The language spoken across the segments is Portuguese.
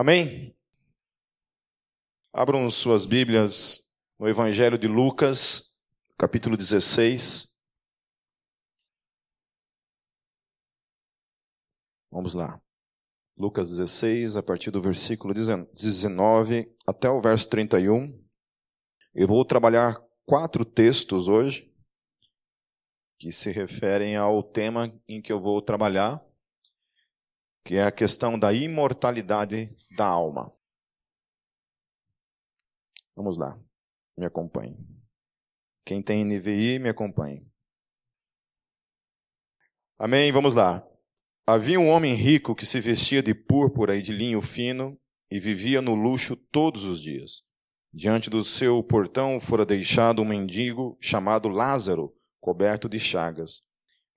Amém? Abram suas Bíblias no Evangelho de Lucas, capítulo 16. Vamos lá. Lucas 16, a partir do versículo 19 até o verso 31. Eu vou trabalhar quatro textos hoje que se referem ao tema em que eu vou trabalhar, que é a questão da imortalidade da alma. Vamos lá, me acompanhe. Quem tem NVI, me acompanhe. Amém? Vamos lá. Havia um homem rico que se vestia de púrpura e de linho fino e vivia no luxo todos os dias. Diante do seu portão fora deixado um mendigo chamado Lázaro, coberto de chagas.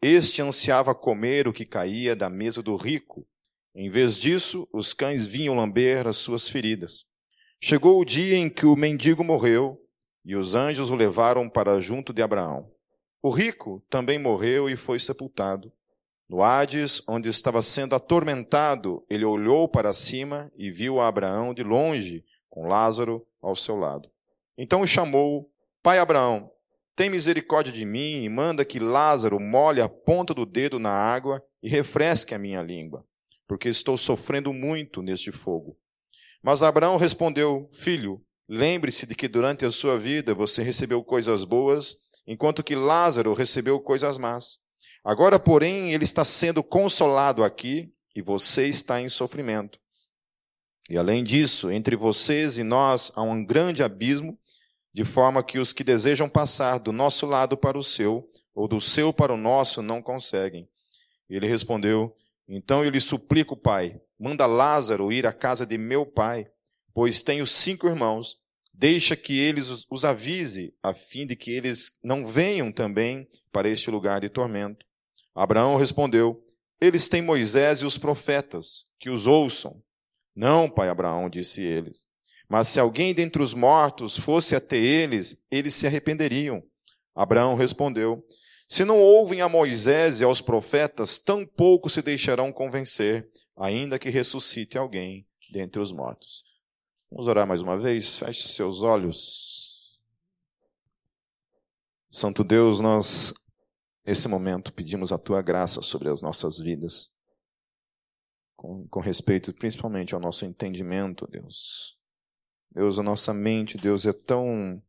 Este ansiava comer o que caía da mesa do rico. Em vez disso, os cães vinham lamber as suas feridas. Chegou o dia em que o mendigo morreu e os anjos o levaram para junto de Abraão. O rico também morreu e foi sepultado. No Hades, onde estava sendo atormentado, ele olhou para cima e viu Abraão de longe, com Lázaro ao seu lado. Então o chamou: Pai Abraão, tem misericórdia de mim e manda que Lázaro molhe a ponta do dedo na água e refresque a minha língua, porque estou sofrendo muito neste fogo. Mas Abraão respondeu: Filho, lembre-se de que durante a sua vida você recebeu coisas boas, enquanto que Lázaro recebeu coisas más. Agora, porém, ele está sendo consolado aqui e você está em sofrimento. E além disso, entre vocês e nós há um grande abismo, de forma que os que desejam passar do nosso lado para o seu, ou do seu para o nosso, não conseguem. Ele respondeu: Então eu lhe suplico, pai, manda Lázaro ir à casa de meu pai, pois tenho cinco irmãos. Deixa que eles os avise, a fim de que eles não venham também para este lugar de tormento. Abraão respondeu: Eles têm Moisés e os profetas, que os ouçam. Não, pai Abraão, disse eles. Mas se alguém dentre os mortos fosse até eles, eles se arrependeriam. Abraão respondeu: Se não ouvem a Moisés e aos profetas, tampouco se deixarão convencer, ainda que ressuscite alguém dentre os mortos. Vamos orar mais uma vez? Feche seus olhos. Santo Deus, nós Nesse momento, pedimos a tua graça sobre as nossas vidas, com, com respeito principalmente ao nosso entendimento, Deus. Deus, a nossa mente, Deus, é tão,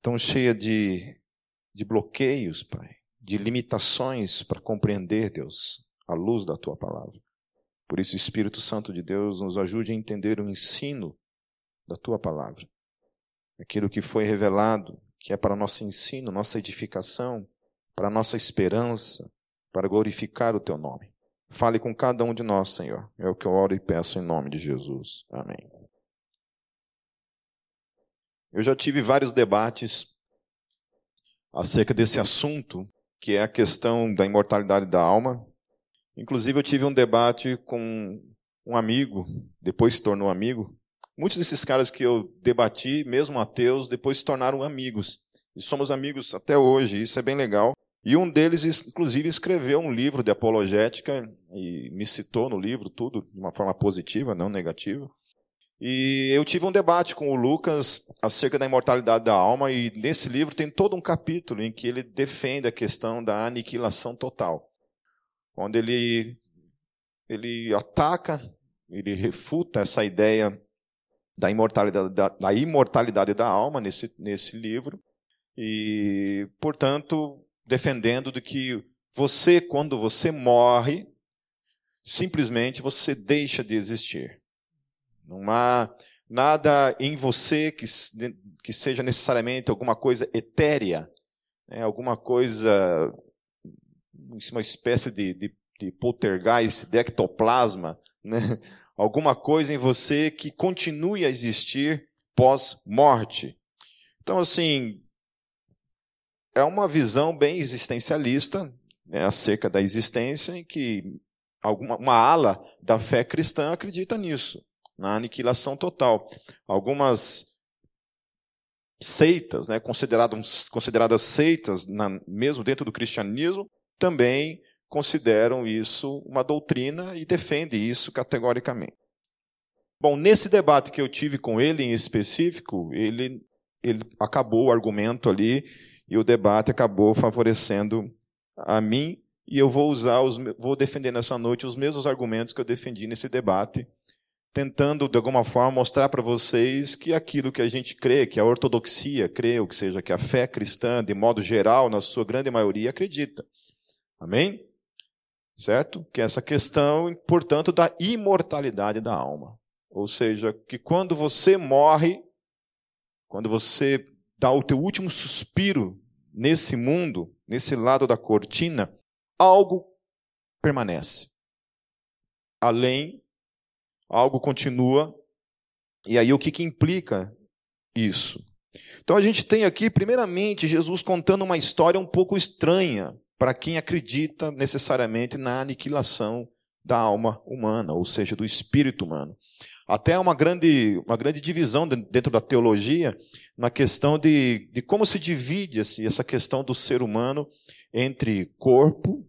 tão cheia de, de bloqueios, Pai, de limitações para compreender, Deus, a luz da tua palavra. Por isso, Espírito Santo de Deus, nos ajude a entender o ensino da tua palavra. Aquilo que foi revelado, que é para nosso ensino, nossa edificação, para nossa esperança, para glorificar o teu nome. Fale com cada um de nós, Senhor. É o que eu oro e peço em nome de Jesus. Amém. Eu já tive vários debates acerca desse assunto, que é a questão da imortalidade da alma. Inclusive, eu tive um debate com um amigo, depois se tornou amigo. Muitos desses caras que eu debati, mesmo ateus, depois se tornaram amigos. E somos amigos até hoje, isso é bem legal. E um deles, inclusive, escreveu um livro de apologética e me citou no livro tudo de uma forma positiva, não negativa. E eu tive um debate com o Lucas acerca da imortalidade da alma, e nesse livro tem todo um capítulo em que ele defende a questão da aniquilação total. Onde ele, ele ataca, ele refuta essa ideia da imortalidade da, da imortalidade da alma nesse, nesse livro. E, portanto, defendendo de que você, quando você morre, simplesmente você deixa de existir. Não há nada em você que, que seja necessariamente alguma coisa etérea, né? alguma coisa, uma espécie de, de, de poltergeist, de ectoplasma, né? alguma coisa em você que continue a existir pós-morte. Então, assim, é uma visão bem existencialista né, acerca da existência, em que alguma, uma ala da fé cristã acredita nisso, na aniquilação total. Algumas seitas, né, consideradas, consideradas seitas, na, mesmo dentro do cristianismo, também consideram isso uma doutrina e defendem isso categoricamente. Bom, nesse debate que eu tive com ele em específico, ele, ele acabou o argumento ali e o debate acabou favorecendo a mim e eu vou usar os, vou defender nessa noite os mesmos argumentos que eu defendi nesse debate, tentando de alguma forma mostrar para vocês que aquilo que a gente crê, que a ortodoxia crê, ou que seja, que a fé cristã, de modo geral, na sua grande maioria, acredita. Amém? Certo? Que é essa questão, portanto, da imortalidade da alma. Ou seja, que quando você morre, quando você dá o teu último suspiro nesse mundo, nesse lado da cortina, algo permanece. Além, algo continua. E aí o que, que implica isso? Então a gente tem aqui, primeiramente, Jesus contando uma história um pouco estranha para quem acredita necessariamente na aniquilação da alma humana, ou seja, do espírito humano. Até uma grande, uma grande divisão dentro da teologia na questão de, de como se divide assim, essa questão do ser humano entre corpo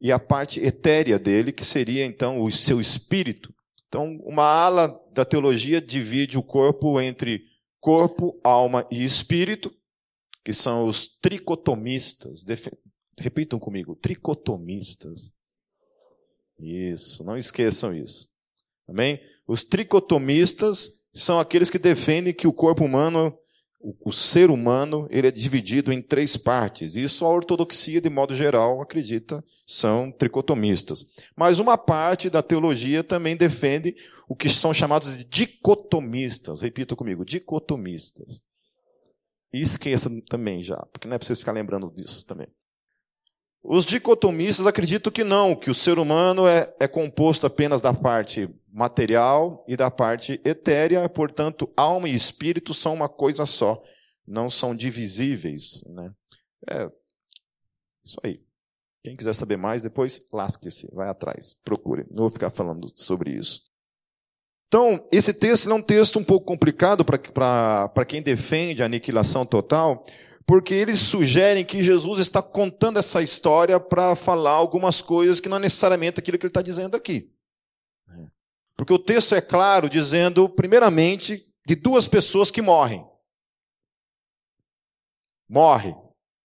e a parte etérea dele, que seria então o seu espírito. Então, uma ala da teologia divide o corpo entre corpo, alma e espírito, que são os tricotomistas. Repitam comigo, tricotomistas. Isso, não esqueçam isso. Amém? Os tricotomistas são aqueles que defendem que o corpo humano, o, ser humano, ele é dividido em três partes. Isso a ortodoxia, de modo geral, acredita, são tricotomistas. Mas uma parte da teologia também defende o que são chamados de dicotomistas. Repita comigo, dicotomistas. E esqueça também já, porque não é para vocês ficarem lembrando disso também. Os dicotomistas acreditam que não, que o ser humano é, é composto apenas da parte material e da parte etérea, portanto, alma e espírito são uma coisa só, não são divisíveis. Né? É isso aí. Quem quiser saber mais, depois lasque-se, vai atrás, procure. Não vou ficar falando sobre isso. Então, esse texto é um texto um pouco complicado para quem defende a aniquilação total, porque eles sugerem que Jesus está contando essa história para falar algumas coisas que não é necessariamente aquilo que ele está dizendo aqui. Porque o texto é claro, dizendo, primeiramente, de duas pessoas que morrem. Morre,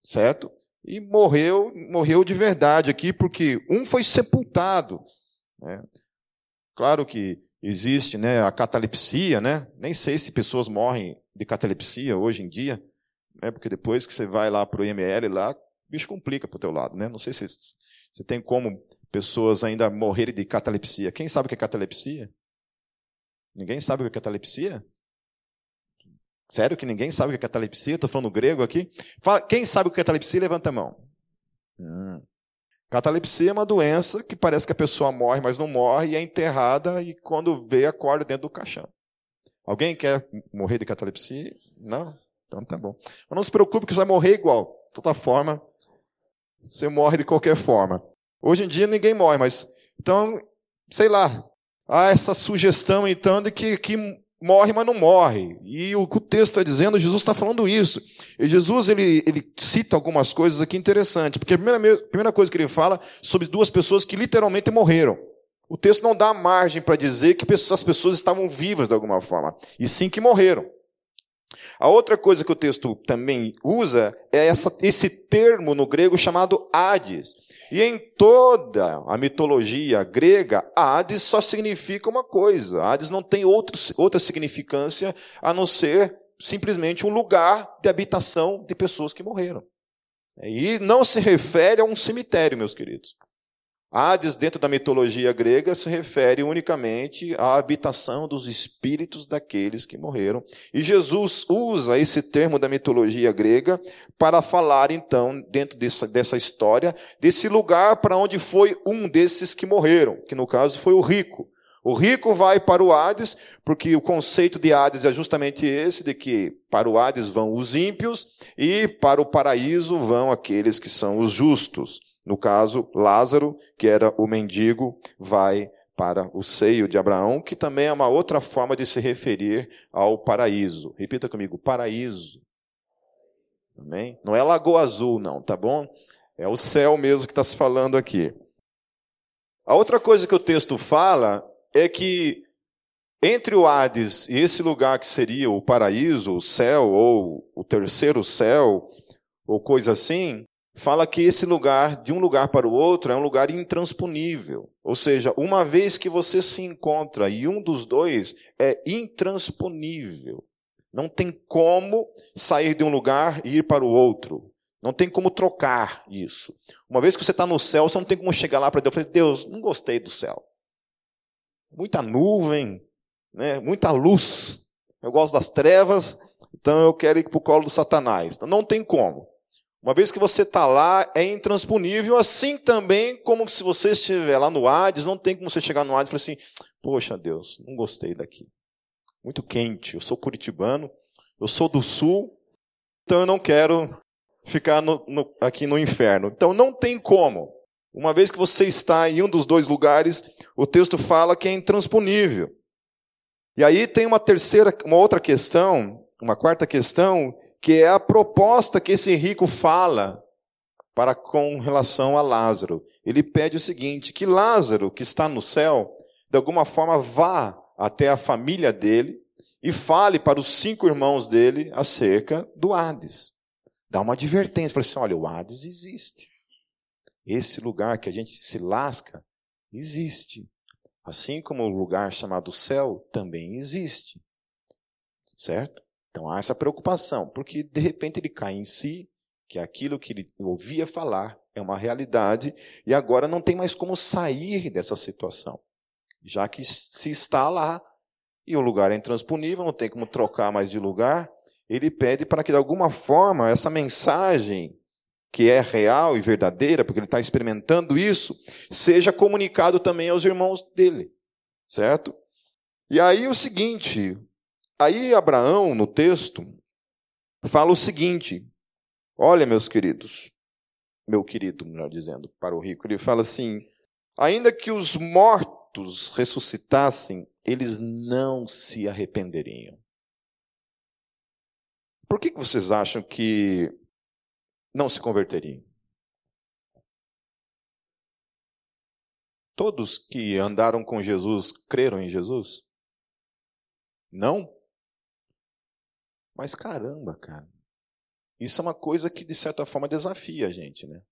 certo? E morreu, morreu de verdade aqui, porque um foi sepultado. Né? Claro que existe né, a catalepsia, né? Nem sei se pessoas morrem de catalepsia hoje em dia né? Porque depois que você vai lá para o IML, lá, o bicho complica para o teu lado, né? Não sei se você tem como pessoas ainda morrerem de catalepsia. Quem sabe o que é catalepsia? Ninguém sabe o que é catalepsia? Sério que ninguém sabe o que é catalepsia? Estou falando grego aqui. Fala, quem sabe o que é catalepsia? Levanta a mão. Hum. Catalepsia é uma doença que parece que a pessoa morre, mas não morre, e é enterrada, e quando vê, acorda dentro do caixão. Alguém quer morrer de catalepsia? Não? Então tá bom. Mas não se preocupe que você vai morrer igual. De toda forma, você morre de qualquer forma. Hoje em dia ninguém morre, mas. Então, sei lá. Há essa sugestão, então, de que, que morre, mas não morre. E o que o texto está dizendo, Jesus está falando isso. E Jesus ele, ele cita algumas coisas aqui interessantes. Porque a primeira, a primeira coisa que ele fala sobre duas pessoas que literalmente morreram. O texto não dá margem para dizer que essas pessoas estavam vivas de alguma forma, e sim que morreram. A outra coisa que o texto também usa é essa, esse termo no grego chamado Hades. E em toda a mitologia grega, Hades só significa uma coisa. Hades não tem outro, outra significância a não ser simplesmente um lugar de habitação de pessoas que morreram. E não se refere a um cemitério, meus queridos. Hades, dentro da mitologia grega, se refere unicamente à habitação dos espíritos daqueles que morreram. E Jesus usa esse termo da mitologia grega para falar, então, dentro dessa, dessa história, desse lugar para onde foi um desses que morreram, que no caso foi o rico. O rico vai para o Hades, porque o conceito de Hades é justamente esse, de que para o Hades vão os ímpios e para o paraíso vão aqueles que são os justos. No caso, Lázaro, que era o mendigo, vai para o seio de Abraão, que também é uma outra forma de se referir ao paraíso. Repita comigo, paraíso. Amém? Não é Lagoa Azul, não, tá bom? É o céu mesmo que está se falando aqui. A outra coisa que o texto fala é que Entre o Hades e esse lugar que seria o paraíso, o céu, ou o terceiro céu, ou coisa assim, fala que esse lugar, de um lugar para o outro, é um lugar intransponível. Ou seja, uma vez que você se encontra e um dos dois é intransponível. Não tem como sair de um lugar e ir para o outro. Não tem como trocar isso. Uma vez que você está no céu, você não tem como chegar lá para Deus e falar: Deus, não gostei do céu. Muita nuvem, né? muita luz. Eu gosto das trevas, então eu quero ir para o colo do Satanás. Então, não tem como. Uma vez que você está lá, é intransponível, assim também como se você estiver lá no Hades, não tem como você chegar no Hades e falar assim: Poxa Deus, não gostei daqui. Muito quente, eu sou curitibano, eu sou do sul, então eu não quero ficar no, no, aqui no inferno. Então não tem como. Uma vez que você está em um dos dois lugares, o texto fala que é intransponível. E aí tem uma terceira, uma outra questão, uma quarta questão, que é a proposta que esse rico fala para com relação a Lázaro. Ele pede o seguinte: que Lázaro, que está no céu, de alguma forma vá até a família dele e fale para os cinco irmãos dele acerca do Hades. Dá uma advertência, fala assim: olha, o Hades existe. Esse lugar que a gente se lasca existe. Assim como o lugar chamado céu também existe. Certo? Então há essa preocupação, porque de repente ele cai em si, que aquilo que ele ouvia falar é uma realidade, e agora não tem mais como sair dessa situação, já que se está lá e o lugar é intransponível, não tem como trocar mais de lugar, ele pede para que de alguma forma essa mensagem que é real e verdadeira, porque ele está experimentando isso, seja comunicado também aos irmãos dele, certo? E aí o seguinte, Aí Abraão, no texto, fala o seguinte: olha, meus queridos, meu querido, melhor dizendo, para o rico, ele fala assim: ainda que os mortos ressuscitassem, eles não se arrependeriam. Por que, que vocês acham que não se converteriam? Todos que andaram com Jesus creram em Jesus? Não? Mas caramba, cara. Isso é uma coisa que, de certa forma, desafia a gente, né?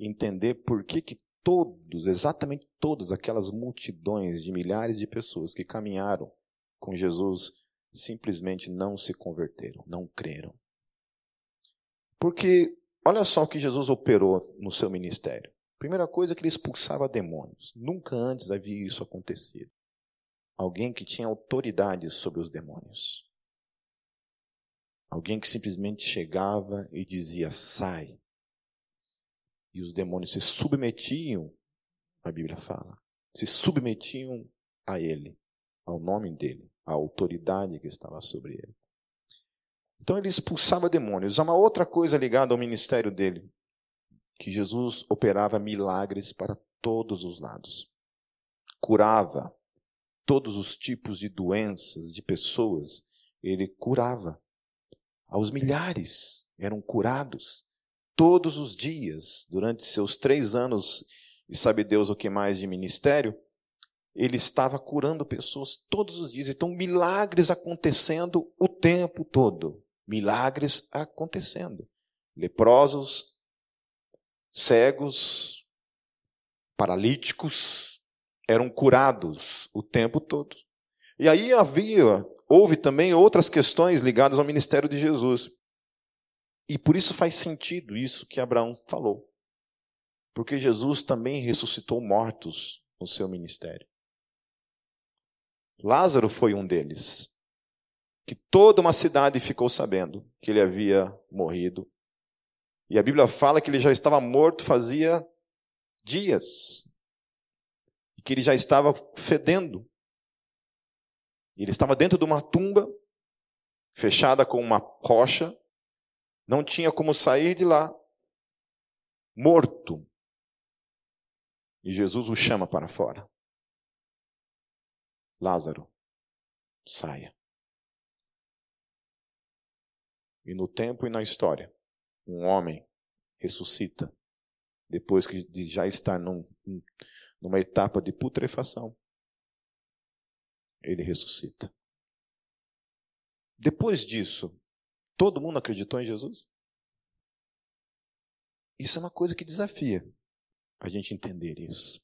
Entender por que, que todos, exatamente todas aquelas multidões de milhares de pessoas que caminharam com Jesus simplesmente não se converteram, não creram. Porque olha só o que Jesus operou no seu ministério. Primeira coisa é que ele expulsava demônios. Nunca antes havia isso acontecido. Alguém que tinha autoridade sobre os demônios. Alguém que simplesmente chegava e dizia: sai. E os demônios se submetiam, a Bíblia fala, se submetiam a ele, ao nome dele, à autoridade que estava sobre ele. Então ele expulsava demônios. Há uma outra coisa ligada ao ministério dele, que Jesus operava milagres para todos os lados. Curava todos os tipos de doenças, de pessoas, ele curava aos milhares eram curados todos os dias, durante seus três anos, e sabe Deus o que mais de ministério, ele estava curando pessoas todos os dias. Então, milagres acontecendo o tempo todo. Milagres acontecendo. Leprosos, cegos, paralíticos eram curados o tempo todo. E aí havia houve também outras questões ligadas ao ministério de Jesus. E por isso faz sentido isso que Abraão falou. Porque Jesus também ressuscitou mortos no seu ministério. Lázaro foi um deles. Que toda uma cidade ficou sabendo que ele havia morrido. E a Bíblia fala que ele já estava morto fazia dias. E que ele já estava fedendo. Ele estava dentro de uma tumba, fechada com uma rocha, não tinha como sair de lá, morto. E Jesus o chama para fora. Lázaro, saia. E no tempo e na história, um homem ressuscita depois de já estar num, numa etapa de putrefação ele ressuscita. Depois disso, todo mundo acreditou em Jesus? Isso é uma coisa que desafia a gente entender isso.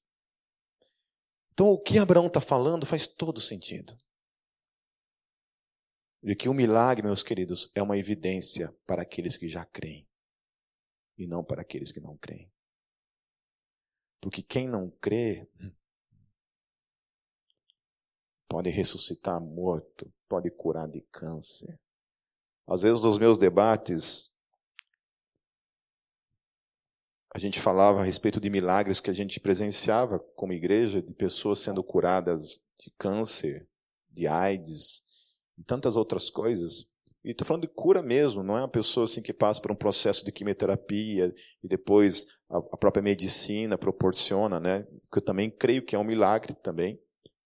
Então, o que Abraão está falando faz todo sentido. De que o milagre, meus queridos, é uma evidência para aqueles que já creem e não para aqueles que não creem. Porque quem não crê pode ressuscitar morto, pode curar de câncer. Às vezes, nos meus debates, a gente falava a respeito de milagres que a gente presenciava como igreja, de pessoas sendo curadas de câncer, de AIDS e tantas outras coisas. E estou falando de cura mesmo, não é uma pessoa assim que passa por um processo de quimioterapia e depois a, própria medicina proporciona, né? Que eu também creio que é um milagre também.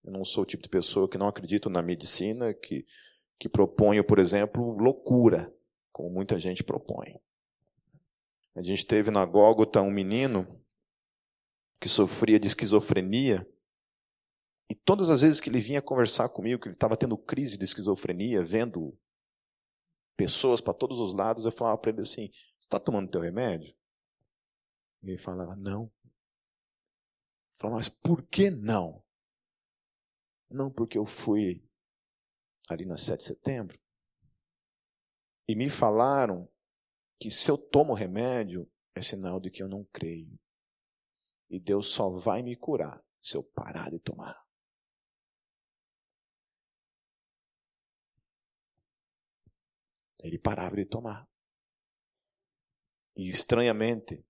Eu não sou o tipo de pessoa que não acredito na medicina, que, que proponho, por exemplo, loucura, como muita gente propõe. A gente teve na Gólgota um menino que sofria de esquizofrenia, e todas as vezes que ele vinha conversar comigo, que ele estava tendo crise de esquizofrenia, vendo pessoas para todos os lados, eu falava para ele assim: Você está tomando teu remédio? E ele falava: Não. Eu falava, mas por que não? Não porque eu fui ali na 7 de setembro e me falaram que se eu tomo remédio é sinal de que eu não creio. E Deus só vai me curar se eu parar de tomar. Ele parava de tomar. E estranhamente,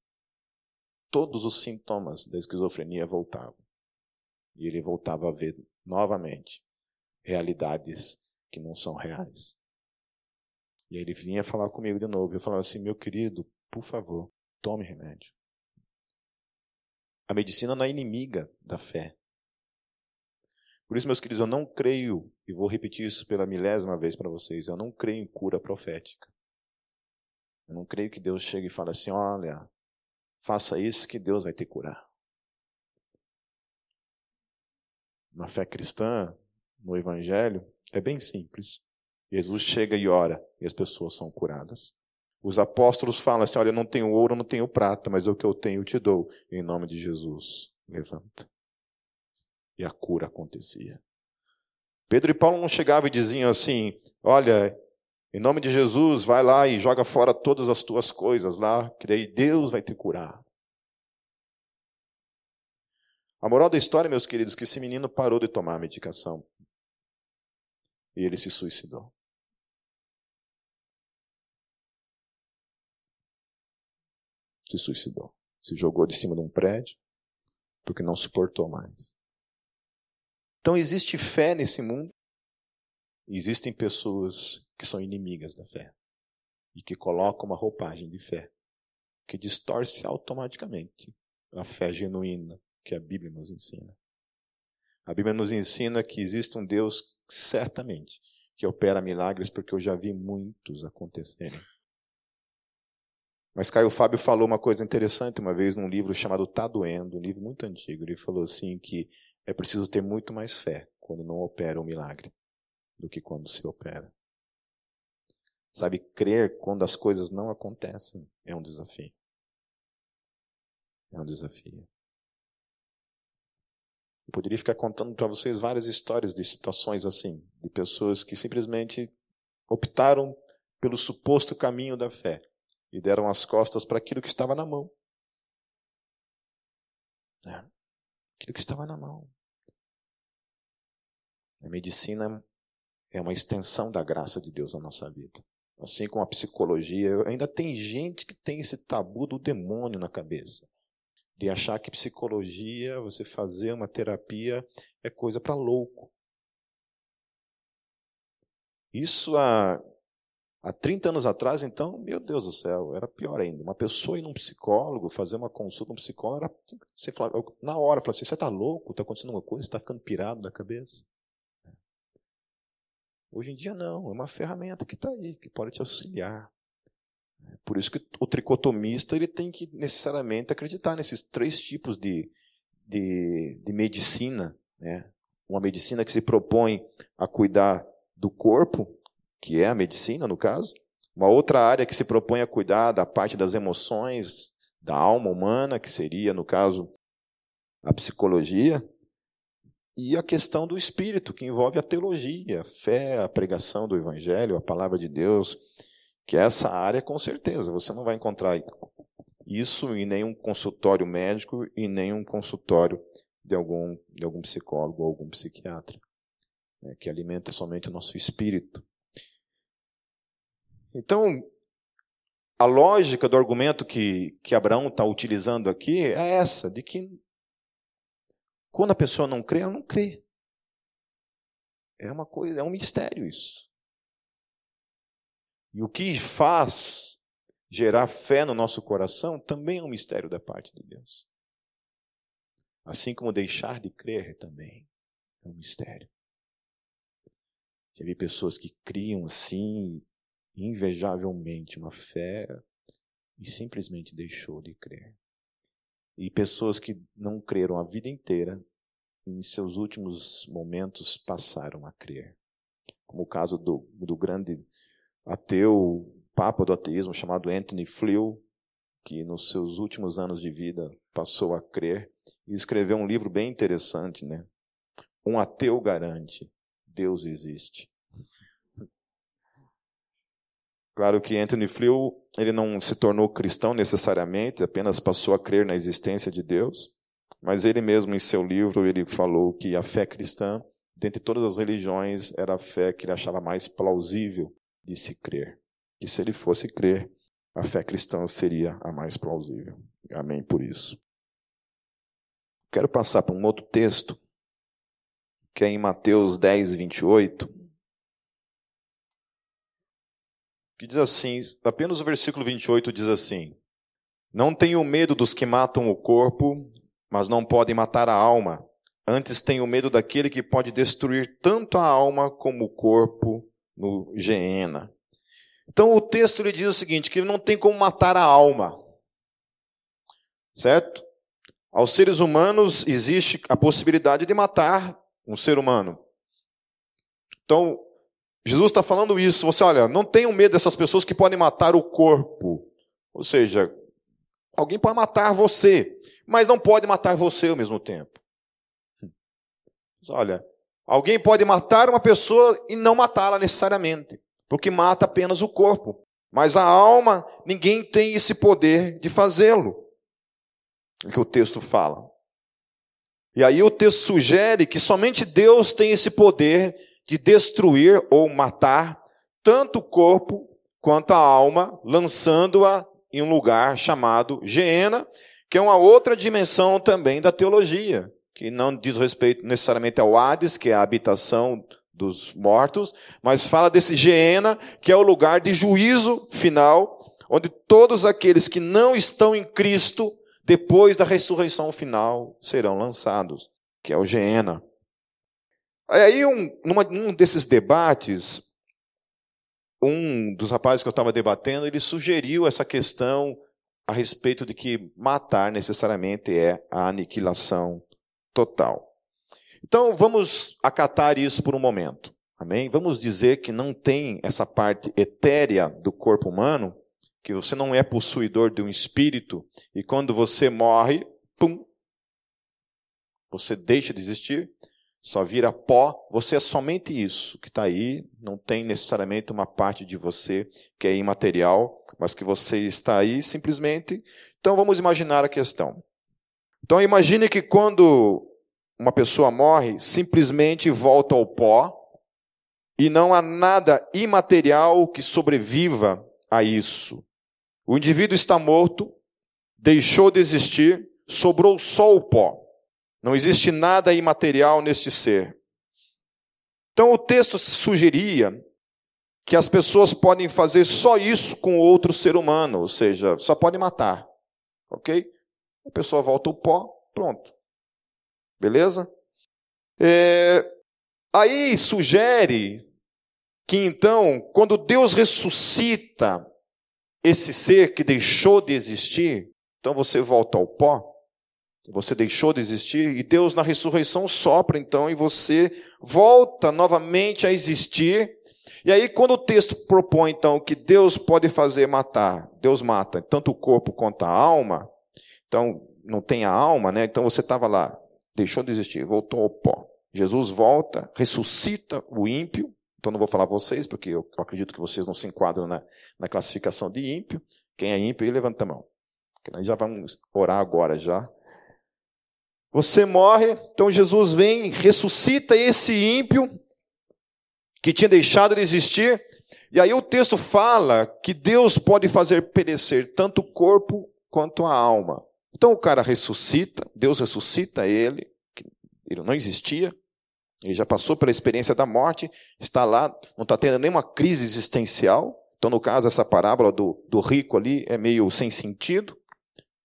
todos os sintomas da esquizofrenia voltavam. E ele voltava a ver novamente realidades que não são reais. E aí ele vinha falar comigo de novo. Eu falava assim: meu querido, por favor, tome remédio. A medicina não é inimiga da fé. Por isso, meus queridos, eu não creio, e vou repetir isso pela milésima vez para vocês, eu não creio em cura profética. Eu não creio que Deus chegue e fale assim: olha, faça isso que Deus vai te curar. Na fé cristã, no Evangelho, é bem simples. Jesus chega e ora, e as pessoas são curadas. Os apóstolos falam assim: Olha, eu não tenho ouro, eu não tenho prata, mas o que eu tenho eu te dou. Em nome de Jesus, levanta. E a cura acontecia. Pedro e Paulo não chegavam e diziam assim: Olha, em nome de Jesus, vai lá e joga fora todas as tuas coisas lá, que daí Deus vai te curar. A moral da história, meus queridos, é que esse menino parou de tomar a medicação. E ele se suicidou. Se suicidou. Se jogou de cima de um prédio, porque não suportou mais. Então existe fé nesse mundo. Existem pessoas que são inimigas da fé. E que colocam uma roupagem de fé. Que distorce automaticamente a fé genuína que a Bíblia nos ensina. A Bíblia nos ensina que existe um Deus certamente, que opera milagres, porque eu já vi muitos acontecerem. Mas Caio Fábio falou uma coisa interessante uma vez num livro chamado Tá Doendo, um livro muito antigo. Ele falou assim que é preciso ter muito mais fé quando não opera um milagre do que quando se opera. Sabe, crer quando as coisas não acontecem é um desafio. É um desafio. Eu poderia ficar contando para vocês várias histórias de situações assim, de pessoas que simplesmente optaram pelo suposto caminho da fé e deram as costas para aquilo que estava na mão. É, aquilo que estava na mão. A medicina é uma extensão da graça de Deus na nossa vida. Assim como a psicologia, ainda tem gente que tem esse tabu do demônio na cabeça de achar que psicologia, você fazer uma terapia, é coisa para louco. Isso há, há 30 anos atrás, então, meu Deus do céu, era pior ainda. Uma pessoa ir num psicólogo, fazer uma consulta num psicólogo, era, você na hora, fala assim, você está louco? Está acontecendo alguma coisa? Você está ficando pirado da cabeça? Hoje em dia não, é uma ferramenta que está aí, que pode te auxiliar. Por isso que o tricotomista ele tem que necessariamente acreditar nesses três tipos de, de, de medicina, né? uma medicina que se propõe a cuidar do corpo, que é a medicina no caso, uma outra área que se propõe a cuidar da parte das emoções, da alma humana, que seria, no caso, a psicologia, e a questão do espírito, que envolve a teologia, a fé, a pregação do evangelho, a palavra de Deus, que essa área, com certeza, você não vai encontrar isso em nenhum consultório médico e nenhum consultório de algum, de algum psicólogo ou algum psiquiatra, né, que alimenta somente o nosso espírito. Então, a lógica do argumento que, que Abraão está utilizando aqui é essa, de que quando a pessoa não crê, ela não crê. É uma coisa, é um mistério isso. E o que faz gerar fé no nosso coração também é um mistério da parte de Deus. Assim como deixar de crer também é um mistério. Já vi pessoas que criam assim invejavelmente uma fé e simplesmente deixou de crer. E pessoas que não creram a vida inteira, em seus últimos momentos passaram a crer. Como o caso do, do grande ateu, papa do ateísmo, chamado Anthony Flew, que nos seus últimos anos de vida passou a crer e escreveu um livro bem interessante, né? Um ateu garante, Deus existe. Claro que Anthony Flew, ele não se tornou cristão necessariamente, apenas passou a crer na existência de Deus, mas ele mesmo em seu livro ele falou que a fé cristã, dentre todas as religiões, era a fé que ele achava mais plausível de se crer. E se ele fosse crer, a fé cristã seria a mais plausível. Amém por isso. Quero passar para um outro texto, que é em Mateus 10, 28. que diz assim, apenas o versículo 28 diz assim: Não tenho medo dos que matam o corpo, mas não podem matar a alma. Antes tenho medo daquele que pode destruir tanto a alma como o corpo no Geena. Então o texto lhe diz o seguinte: que não tem como matar a alma. Certo? Aos seres humanos existe a possibilidade de matar um ser humano. Então, Jesus está falando isso. Você olha, não tenham medo dessas pessoas que podem matar o corpo. Ou seja, alguém pode matar você, mas não pode matar você ao mesmo tempo. Mas olha, alguém pode matar uma pessoa e não matá-la necessariamente, porque mata apenas o corpo. Mas a alma, ninguém tem esse poder de fazê-lo. É o que o texto fala. E aí o texto sugere que somente Deus tem esse poder de destruir ou matar tanto o corpo quanto a alma, lançando-a em um lugar chamado Geena, que é uma outra dimensão também da teologia, que não diz respeito necessariamente ao Hades, que é a habitação dos mortos, mas fala desse Geena, que é o lugar de juízo final, onde todos aqueles que não estão em Cristo, depois da ressurreição final, serão lançados, que é o Geena. Aí, um, numa, num desses debates, um dos rapazes que eu estava debatendo, ele sugeriu essa questão a respeito de que matar necessariamente é a aniquilação total. Então, vamos acatar isso por um momento. Amém? Vamos dizer que não tem essa parte etérea do corpo humano, que você não é possuidor de um espírito, e quando você morre, pum, você deixa de existir, só vira pó, você é somente isso que está aí, não tem necessariamente uma parte de você que é imaterial, mas que você está aí simplesmente. Então vamos imaginar a questão. Então imagine que quando uma pessoa morre, simplesmente volta ao pó e não há nada imaterial que sobreviva a isso. O indivíduo está morto, deixou de existir, sobrou só o pó. Não existe nada imaterial neste ser. Então o texto sugeria que as pessoas podem fazer só isso com outro ser humano, ou seja, só podem matar. Ok? A pessoa volta ao pó, pronto. Beleza? É, aí sugere que então, quando Deus ressuscita esse ser que deixou de existir, então você volta ao pó. Você deixou de existir e Deus na ressurreição sopra então e você volta novamente a existir. E aí quando o texto propõe então que Deus pode fazer matar, Deus mata tanto o corpo quanto a alma. Então não tem a alma, né? Então você estava lá, deixou de existir, voltou ao pó. Jesus volta, ressuscita o ímpio. Então não vou falar vocês, porque eu acredito que vocês não se enquadram na, na classificação de ímpio. Quem é ímpio, levanta a mão. Nós já vamos orar agora já. Você morre, então Jesus vem, ressuscita esse ímpio que tinha deixado de existir. E aí o texto fala que Deus pode fazer perecer tanto o corpo quanto a alma. Então o cara ressuscita, Deus ressuscita ele, ele não existia, ele já passou pela experiência da morte, está lá, não está tendo nenhuma crise existencial. Então, no caso, essa parábola do, do rico ali é meio sem sentido.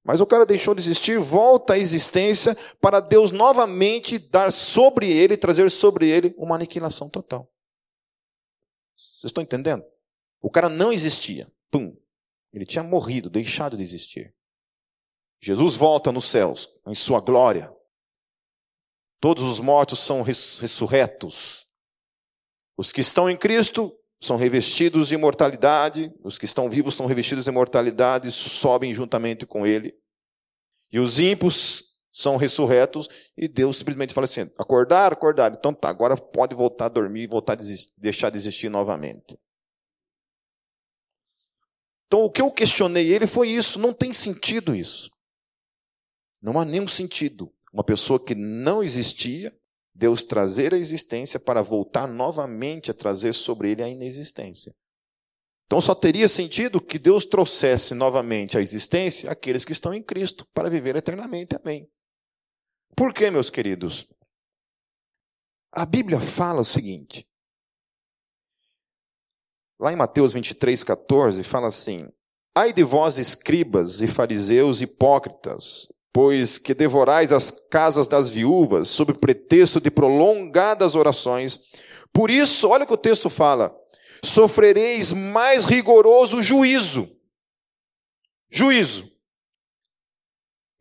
Mas o cara deixou de existir, volta à existência para Deus novamente dar sobre ele, trazer sobre ele uma aniquilação total. Vocês estão entendendo? O cara não existia. Pum. Ele tinha morrido, deixado de existir. Jesus volta nos céus, em sua glória. Todos os mortos são ressurretos. Os que estão em Cristo são revestidos de imortalidade, os que estão vivos são revestidos de imortalidade, sobem juntamente com ele. E os ímpios são ressurretos e Deus simplesmente fala assim: acordar, acordar. Então tá, agora pode voltar a dormir e voltar a desistir, deixar de existir novamente. Então o que eu questionei ele foi isso, não tem sentido isso. Não há nenhum sentido. Uma pessoa que não existia Deus trazer a existência para voltar novamente a trazer sobre ele a inexistência. Então só teria sentido que Deus trouxesse novamente a existência aqueles que estão em Cristo para viver eternamente. Amém. Por quê, meus queridos? A Bíblia fala o seguinte. Lá em Mateus 23, 14, fala assim: Ai de vós, escribas e fariseus hipócritas, pois que devorais as casas das viúvas, sob pretexto de prolongadas orações. Por isso, olha o que o texto fala: sofrereis mais rigoroso juízo. Juízo.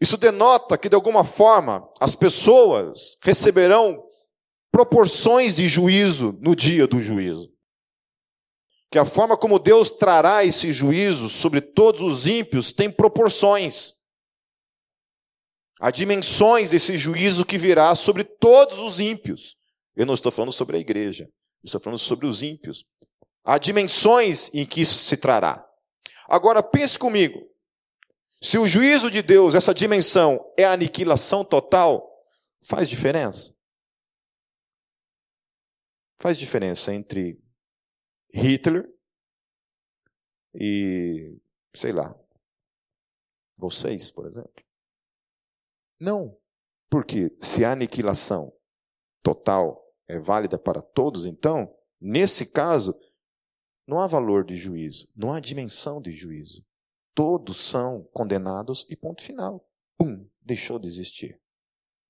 Isso denota que, de alguma forma, as pessoas receberão proporções de juízo no dia do juízo. Que a forma como Deus trará esse juízo sobre todos os ímpios tem proporções. Há dimensões desse juízo que virá sobre todos os ímpios. Eu não estou falando sobre a igreja, estou falando sobre os ímpios. Há dimensões em que isso se trará. Agora pense comigo. Se o juízo de Deus, essa dimensão, é a aniquilação total, faz diferença? Faz diferença entre Hitler e, sei lá, vocês, por exemplo. Não. Porque se a aniquilação total é válida para todos, então, nesse caso, não há valor de juízo, não há dimensão de juízo. Todos são condenados e ponto final. Pum, deixou de existir.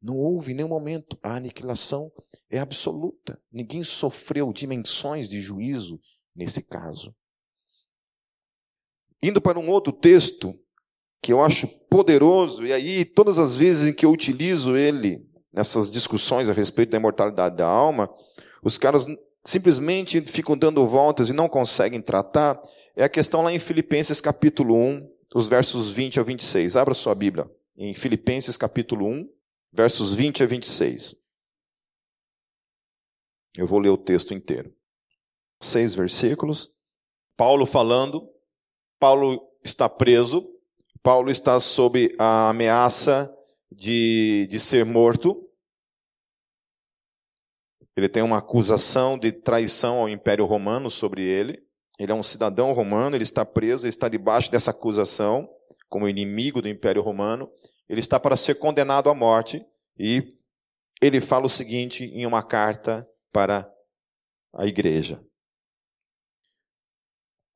Não houve nenhum momento. A aniquilação é absoluta. Ninguém sofreu dimensões de juízo nesse caso. Indo para um outro texto, que eu acho poderoso, e aí todas as vezes em que eu utilizo ele nessas discussões a respeito da imortalidade da alma, os caras simplesmente ficam dando voltas e não conseguem tratar, é a questão lá em Filipenses capítulo 1, os versos 20 a 26. Abra sua Bíblia em Filipenses capítulo 1, versos 20 a 26. Eu vou ler o texto inteiro. Seis versículos. Paulo falando, Paulo está preso, Paulo está sob a ameaça de, de ser morto. Ele tem uma acusação de traição ao Império Romano sobre ele. Ele é um cidadão romano, ele está preso, ele está debaixo dessa acusação, como inimigo do Império Romano. Ele está para ser condenado à morte e ele fala o seguinte em uma carta para a igreja.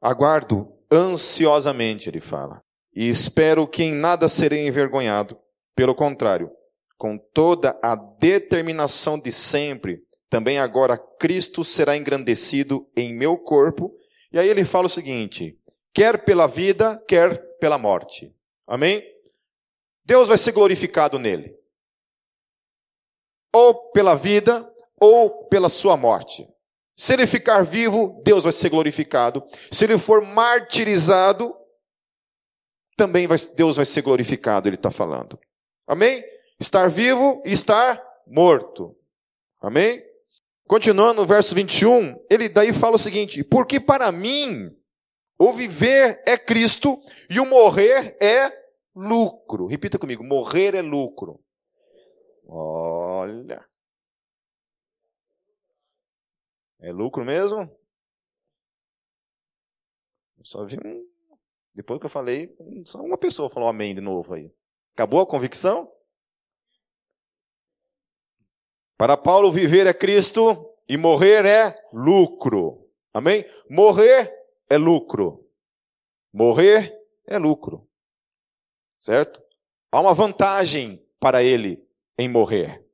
Aguardo ansiosamente, ele fala, e espero que em nada serei envergonhado. Pelo contrário, com toda a determinação de sempre, também agora Cristo será engrandecido em meu corpo. E aí ele fala o seguinte: quer pela vida, quer pela morte. Amém? Deus vai ser glorificado nele. Ou pela vida, ou pela sua morte. Se ele ficar vivo, Deus vai ser glorificado. Se ele for martirizado, também vai, Deus vai ser glorificado, ele está falando. Amém? Estar vivo e estar morto. Amém? Continuando no verso 21, ele daí fala o seguinte: Porque para mim o viver é Cristo e o morrer é lucro. Repita comigo: morrer é lucro. Olha. É lucro mesmo? só vi um. Depois que eu falei, só uma pessoa falou amém de novo aí. Acabou a convicção? Para Paulo, viver é Cristo e morrer é lucro. Amém? Morrer é lucro. Morrer é lucro. Certo? Há uma vantagem para ele em morrer.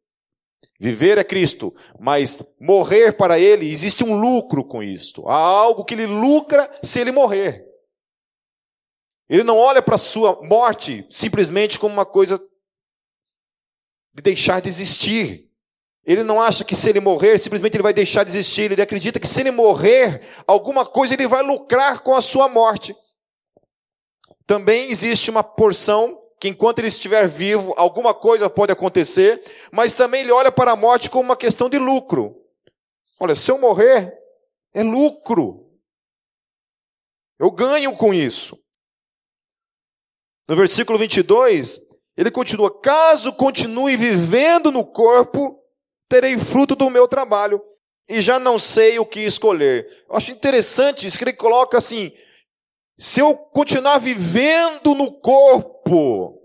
Viver é Cristo, mas morrer para ele, existe um lucro com isto. Há algo que ele lucra se ele morrer. Ele não olha para a sua morte simplesmente como uma coisa de deixar de existir. Ele não acha que se ele morrer, simplesmente ele vai deixar de existir. Ele acredita que se ele morrer, alguma coisa ele vai lucrar com a sua morte. Também existe uma porção que enquanto ele estiver vivo, alguma coisa pode acontecer, mas também ele olha para a morte como uma questão de lucro. Olha, se eu morrer, é lucro. Eu ganho com isso. No versículo 22, ele continua: Caso continue vivendo no corpo, terei fruto do meu trabalho, e já não sei o que escolher. Eu acho interessante isso que ele coloca assim: se eu continuar vivendo no corpo,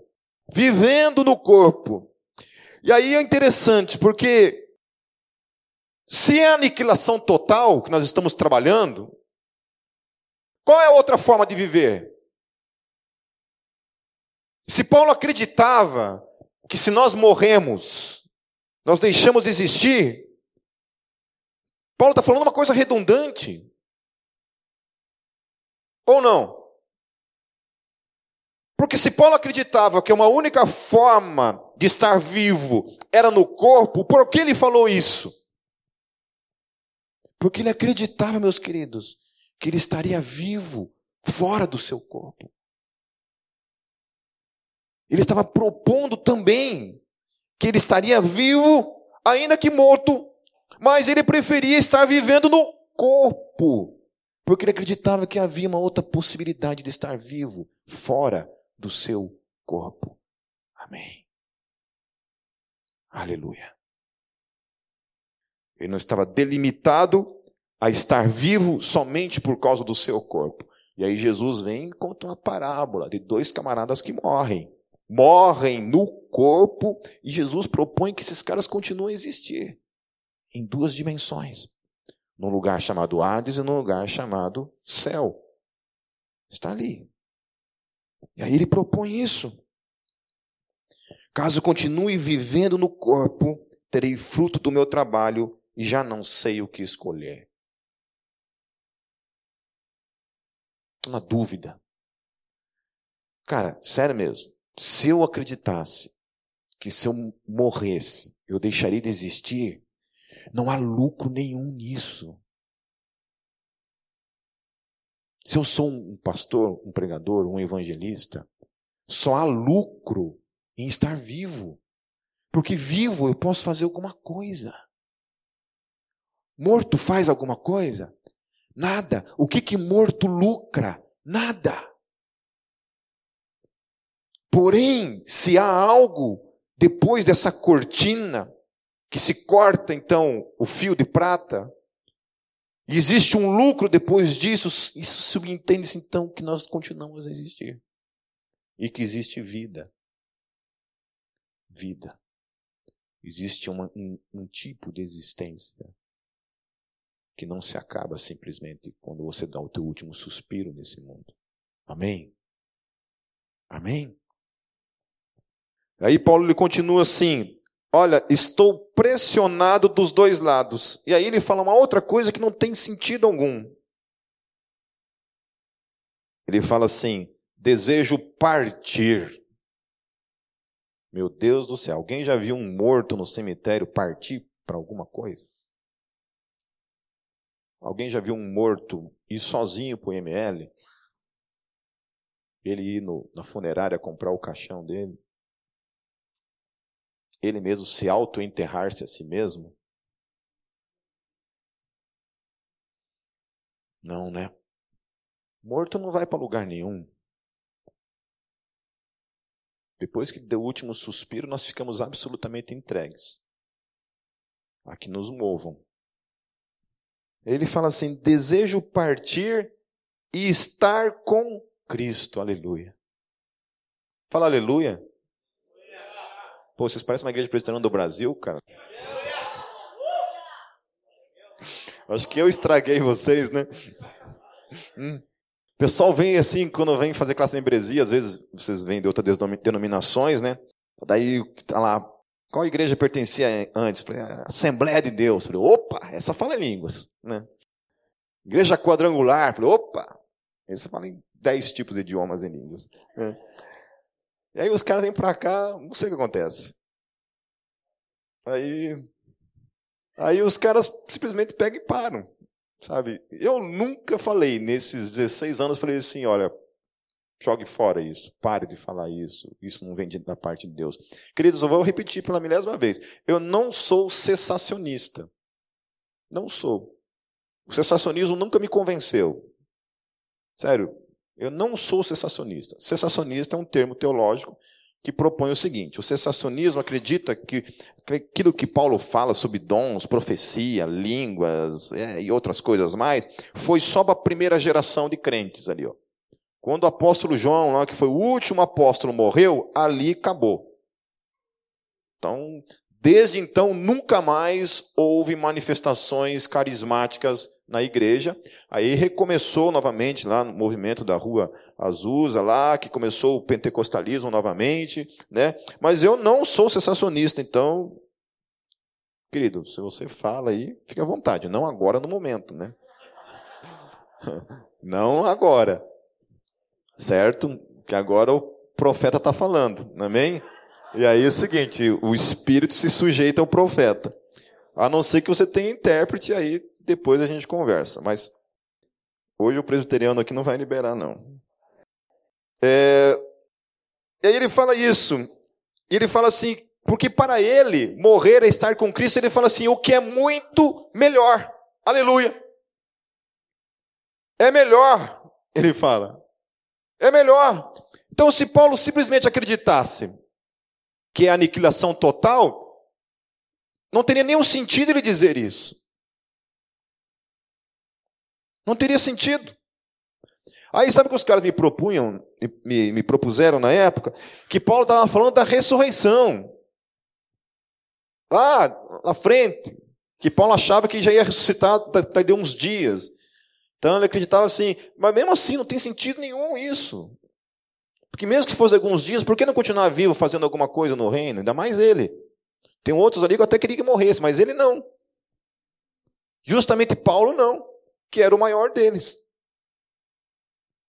vivendo no corpo. E aí é interessante, porque se é a aniquilação total que nós estamos trabalhando, qual é a outra forma de viver? Se Paulo acreditava que se nós morremos, nós deixamos de existir, Paulo está falando uma coisa redundante. Ou não? Porque se Paulo acreditava que uma única forma de estar vivo era no corpo, por que ele falou isso? Porque ele acreditava, meus queridos, que ele estaria vivo fora do seu corpo. Ele estava propondo também que ele estaria vivo, ainda que morto, mas ele preferia estar vivendo no corpo. Porque ele acreditava que havia uma outra possibilidade de estar vivo fora do seu corpo. Amém. Aleluia. Ele não estava delimitado a estar vivo somente por causa do seu corpo. E aí Jesus vem e conta uma parábola de dois camaradas que morrem. Morrem no corpo e Jesus propõe que esses caras continuem a existir em duas dimensões num lugar chamado Hades e num lugar chamado céu. Está ali. E aí ele propõe isso. Caso continue vivendo no corpo, terei fruto do meu trabalho e já não sei o que escolher. Estou na dúvida. Cara, sério mesmo. Se eu acreditasse que se eu morresse, eu deixaria de existir, não há lucro nenhum nisso. Se eu sou um pastor, um pregador, um evangelista, só há lucro em estar vivo. Porque vivo eu posso fazer alguma coisa. Morto faz alguma coisa? Nada. O que que morto lucra? Nada. Porém, se há algo depois dessa cortina que se corta então o fio de prata, e existe um lucro depois disso, isso subentende-se então que nós continuamos a existir. E que existe vida. Vida. Existe uma, um, um tipo de existência que não se acaba simplesmente quando você dá o teu último suspiro nesse mundo. Amém? Amém? Aí Paulo ele continua assim: Olha, estou pressionado dos dois lados. E aí ele fala uma outra coisa que não tem sentido algum. Ele fala assim: desejo partir. Meu Deus do céu, alguém já viu um morto no cemitério partir para alguma coisa? Alguém já viu um morto ir sozinho para o IML? Ele ir no, na funerária comprar o caixão dele? Ele mesmo se auto-enterrar-se a si mesmo? Não, né? Morto não vai para lugar nenhum. Depois que deu o último suspiro, nós ficamos absolutamente entregues a que nos movam. Ele fala assim: desejo partir e estar com Cristo. Aleluia. Fala aleluia. Pô, vocês parecem uma igreja presbiteriana do Brasil, cara. Acho que eu estraguei vocês, né? Hum. O pessoal vem assim, quando vem fazer classe de membresia, às vezes vocês vêm de outras denominações, né? Daí tá lá, qual igreja pertencia antes? Falei, Assembleia de Deus. Falei, opa, essa fala em línguas, né? Igreja quadrangular. Falei, opa, essa fala em dez tipos de idiomas em línguas. Né? E aí os caras vêm para cá, não sei o que acontece. Aí Aí os caras simplesmente pegam e param, sabe? Eu nunca falei, nesses 16 anos, falei assim, olha, jogue fora isso, pare de falar isso, isso não vem da parte de Deus. Queridos, eu vou repetir pela milésima vez, eu não sou cessacionista, não sou. O cessacionismo nunca me convenceu. Sério, eu não sou cessacionista. Cessacionista é um termo teológico que propõe o seguinte: o cessacionismo acredita que aquilo que Paulo fala sobre dons, profecia, línguas é, e outras coisas mais, foi só para a primeira geração de crentes ali. Ó. Quando o apóstolo João, lá, que foi o último apóstolo, morreu, ali acabou. Então, desde então, nunca mais houve manifestações carismáticas na igreja. Aí recomeçou novamente lá no movimento da Rua Azusa, lá que começou o pentecostalismo novamente, né? Mas eu não sou sensacionista, então, querido, se você fala aí, fique à vontade, não agora no momento, né? Não agora, certo? Que agora o profeta está falando, amém? E aí é o seguinte, o espírito se sujeita ao profeta. A não ser que você tenha intérprete aí depois a gente conversa. Mas hoje o presbiteriano aqui não vai liberar, não. É, e aí ele fala isso. Ele fala assim, porque para ele morrer é estar com Cristo, ele fala assim, o que é muito melhor. Aleluia. É melhor, ele fala. É melhor. Então, se Paulo simplesmente acreditasse que é aniquilação total, não teria nenhum sentido ele dizer isso. Não teria sentido. Aí sabe o que os caras me propunham, me, me propuseram na época? Que Paulo estava falando da ressurreição. Lá na frente. Que Paulo achava que já ia ressuscitar daqui a uns dias. Então ele acreditava assim, mas mesmo assim não tem sentido nenhum isso. Porque mesmo que fosse alguns dias, por que não continuar vivo fazendo alguma coisa no reino? Ainda mais ele. Tem outros ali que eu até queria que morresse, mas ele não. Justamente Paulo não que era o maior deles.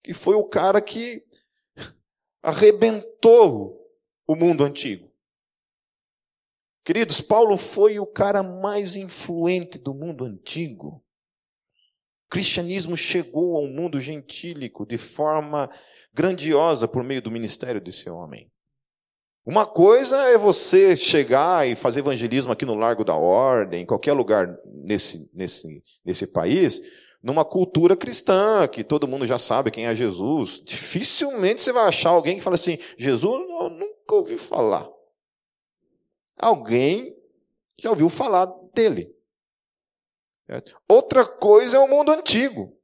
E foi o cara que arrebentou o mundo antigo. Queridos, Paulo foi o cara mais influente do mundo antigo. O cristianismo chegou ao mundo gentílico de forma grandiosa por meio do ministério desse homem. Uma coisa é você chegar e fazer evangelismo aqui no Largo da Ordem, em qualquer lugar nesse, nesse, nesse país, numa cultura cristã, que todo mundo já sabe quem é Jesus, dificilmente você vai achar alguém que fala assim: Jesus, eu nunca ouvi falar. Alguém já ouviu falar dele. Outra coisa é o mundo antigo.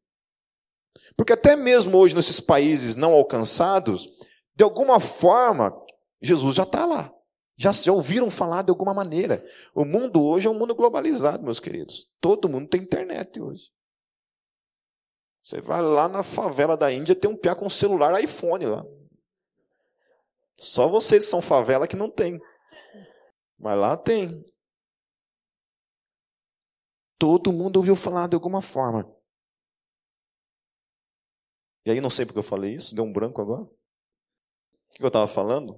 Porque até mesmo hoje, nesses países não alcançados, de alguma forma, Jesus já está lá. Já, já ouviram falar de alguma maneira. O mundo hoje é um mundo globalizado, meus queridos. Todo mundo tem internet hoje. Você vai lá na favela da Índia, tem um piá com celular iPhone lá. Só vocês são favela que não tem. Mas lá tem. Todo mundo ouviu falar de alguma forma. E aí não sei porque eu falei isso, deu um branco agora. O que eu estava falando?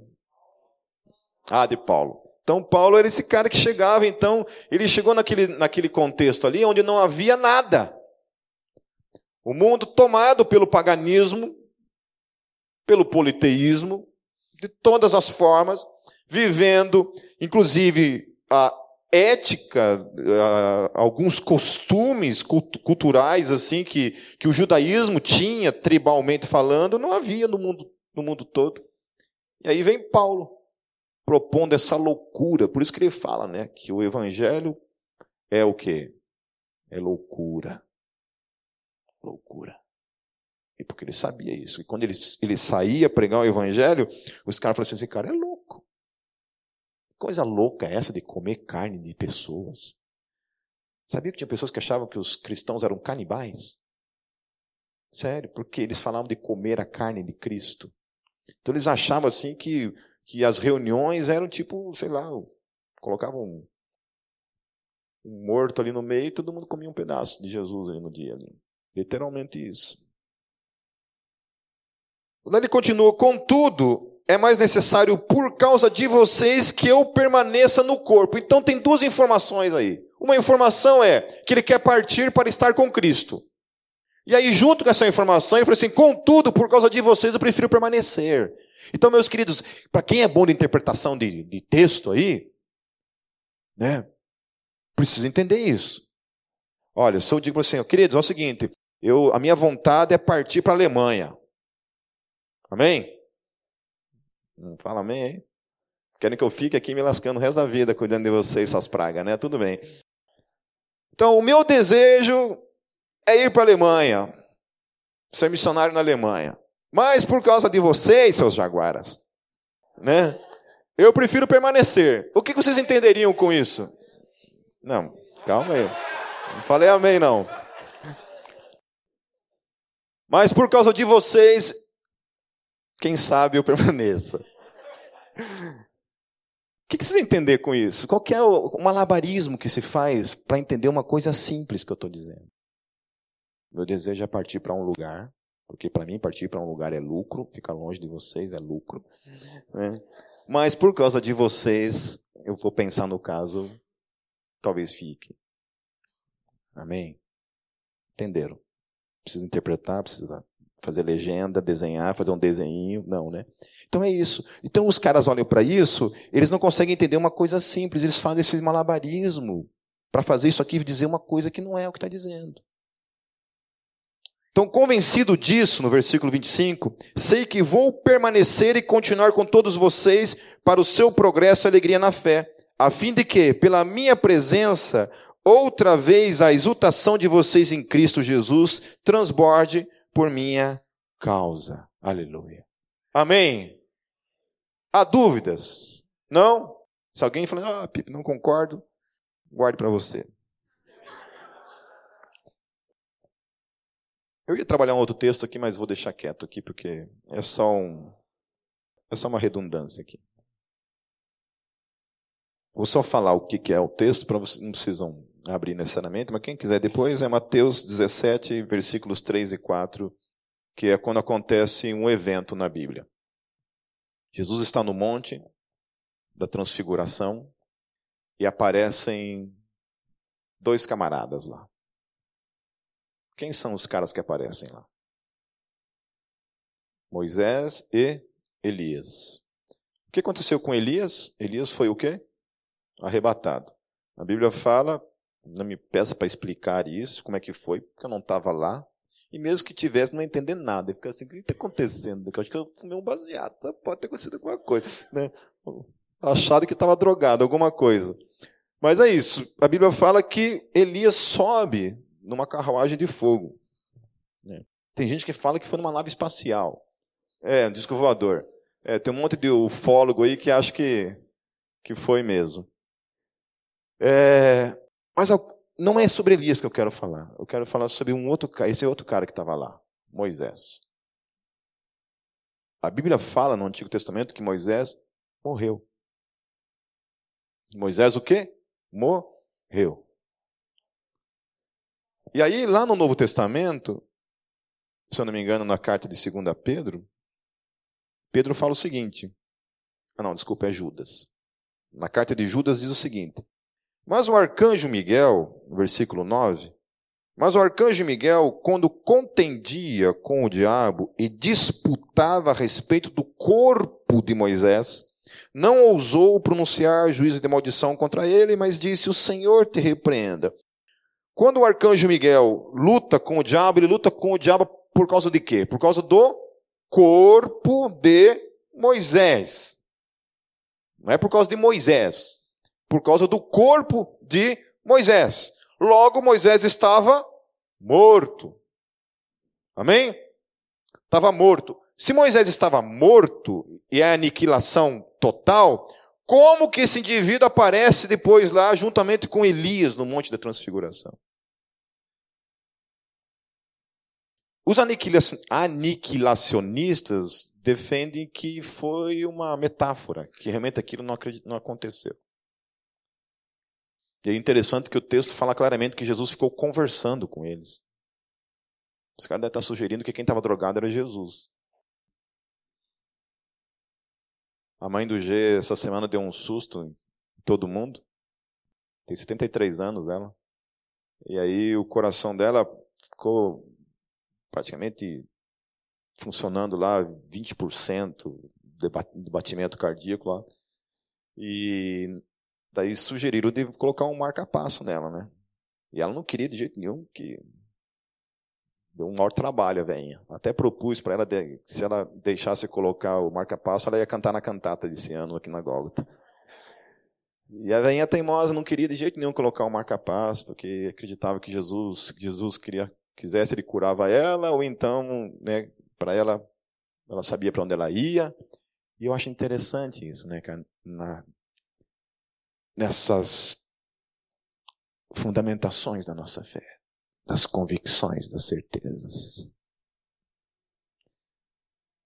Ah, de Paulo. Então, Paulo era esse cara que chegava, então, ele chegou naquele, naquele contexto ali onde não havia nada. O mundo tomado pelo paganismo, pelo politeísmo, de todas as formas, vivendo, inclusive, a ética, alguns costumes culturais assim que, que o judaísmo tinha, tribalmente falando, não havia no mundo, no mundo todo. E aí vem Paulo propondo essa loucura, por isso que ele fala, né, que o evangelho é o quê? É loucura. Loucura. E porque ele sabia isso. E quando ele, ele saía pregar o evangelho, os caras falaram assim: esse cara é louco. Coisa louca é essa de comer carne de pessoas. Sabia que tinha pessoas que achavam que os cristãos eram canibais? Sério, porque eles falavam de comer a carne de Cristo. Então eles achavam assim que, que as reuniões eram tipo, sei lá, colocavam um, um morto ali no meio e todo mundo comia um pedaço de Jesus ali no dia. Ali. Literalmente isso. Quando ele continua, contudo, é mais necessário por causa de vocês que eu permaneça no corpo. Então tem duas informações aí. Uma informação é que ele quer partir para estar com Cristo. E aí, junto com essa informação, ele falou assim: contudo, por causa de vocês, eu prefiro permanecer. Então, meus queridos, para quem é bom de interpretação de, de texto aí, né, precisa entender isso. Olha, se eu digo assim, queridos, é o seguinte, eu, a minha vontade é partir para a Alemanha. Amém? Não fala amém aí? Querem que eu fique aqui me lascando o resto da vida cuidando de vocês, essas pragas, né? Tudo bem. Então, o meu desejo é ir para a Alemanha, ser missionário na Alemanha. Mas por causa de vocês, seus jaguaras, né? Eu prefiro permanecer. O que vocês entenderiam com isso? Não, calma aí. Não falei amém, não. Mas por causa de vocês, quem sabe eu permaneça. O que, vocês entender com isso? Qual é o malabarismo que se faz para entender uma coisa simples que eu estou dizendo? Meu desejo é partir para um lugar, porque para mim partir para um lugar é lucro, ficar longe de vocês é lucro. Né? Mas por causa de vocês, eu vou pensar no caso, talvez fique. Amém? Entenderam? Precisa interpretar, precisa fazer legenda, desenhar, fazer um desenho, não, né? Então é isso. Então os caras olham para isso, eles não conseguem entender uma coisa simples, eles fazem esse malabarismo para fazer isso aqui e dizer uma coisa que não é o que está dizendo. Então, convencido disso, no versículo 25, sei que vou permanecer e continuar com todos vocês para o seu progresso e alegria na fé, a fim de que, pela minha presença, outra vez a exultação de vocês em Cristo Jesus transborde por minha causa. Aleluia. Amém. Há dúvidas? Não? Se alguém falar, ah, Pipe, não concordo, guarde para você. Eu ia trabalhar um outro texto aqui, mas vou deixar quieto aqui, porque é só um. É só uma redundância aqui. Vou só falar o que é o texto, para vocês não precisam abrir necessariamente, mas quem quiser depois é Mateus 17, versículos 3 e 4, que é quando acontece um evento na Bíblia. Jesus está no monte da transfiguração e aparecem dois camaradas lá. Quem são os caras que aparecem lá? Moisés e Elias. O que aconteceu com Elias? Elias foi o quê? Arrebatado. A Bíblia fala não me peça para explicar isso, como é que foi, porque eu não estava lá. E mesmo que tivesse, não entender nada. Fica assim, o que está acontecendo? Eu acho que eu fumei um baseado. Tá? Pode ter acontecido alguma coisa. Né? Achado que estava drogado, alguma coisa. Mas é isso. A Bíblia fala que Elias sobe numa carruagem de fogo. Né? Tem gente que fala que foi numa nave espacial. É, um disco voador. É, tem um monte de ufólogo aí que acha que, que foi mesmo. É, mas não é sobre Elias que eu quero falar. Eu quero falar sobre um outro esse outro cara que estava lá, Moisés. A Bíblia fala no Antigo Testamento que Moisés morreu. Moisés o quê? Morreu. E aí, lá no Novo Testamento, se eu não me engano, na carta de 2 Pedro, Pedro fala o seguinte. Ah, não, desculpa, é Judas. na carta de Judas, diz o seguinte: Mas o arcanjo Miguel, versículo 9, mas o arcanjo Miguel, quando contendia com o diabo e disputava a respeito do corpo de Moisés, não ousou pronunciar juízo de maldição contra ele, mas disse: O Senhor te repreenda. Quando o arcanjo Miguel luta com o diabo, ele luta com o diabo por causa de quê? Por causa do corpo de Moisés. Não é por causa de Moisés, por causa do corpo de Moisés. Logo, Moisés estava morto. Amém? Estava morto. Se Moisés estava morto e é aniquilação total, como que esse indivíduo aparece depois lá juntamente com Elias no Monte da Transfiguração? Os aniquilacionistas defendem que foi uma metáfora, que realmente aquilo não, não aconteceu. E é interessante que o texto fala claramente que Jesus ficou conversando com eles. Os caras devem estar sugerindo que quem estava drogado era Jesus. A mãe do G essa semana deu um susto em todo mundo. Tem 73 anos ela. E aí o coração dela ficou praticamente funcionando lá 20% de batimento cardíaco lá. E Daí sugeriram de colocar um marca-passo nela, né? E ela não queria de jeito nenhum, que deu um maior trabalho a velhinha. Até propus para ela, de, se ela deixasse colocar o marca-passo, ela ia cantar na cantata desse ano aqui na Gólgota. E a velhinha teimosa não queria de jeito nenhum colocar o marca-passo, porque acreditava que Jesus, Jesus queria, quisesse, ele curava ela, ou então, né, para ela, ela sabia para onde ela ia. E eu acho interessante isso, né, cara? Na, nessas fundamentações da nossa fé, das convicções, das certezas.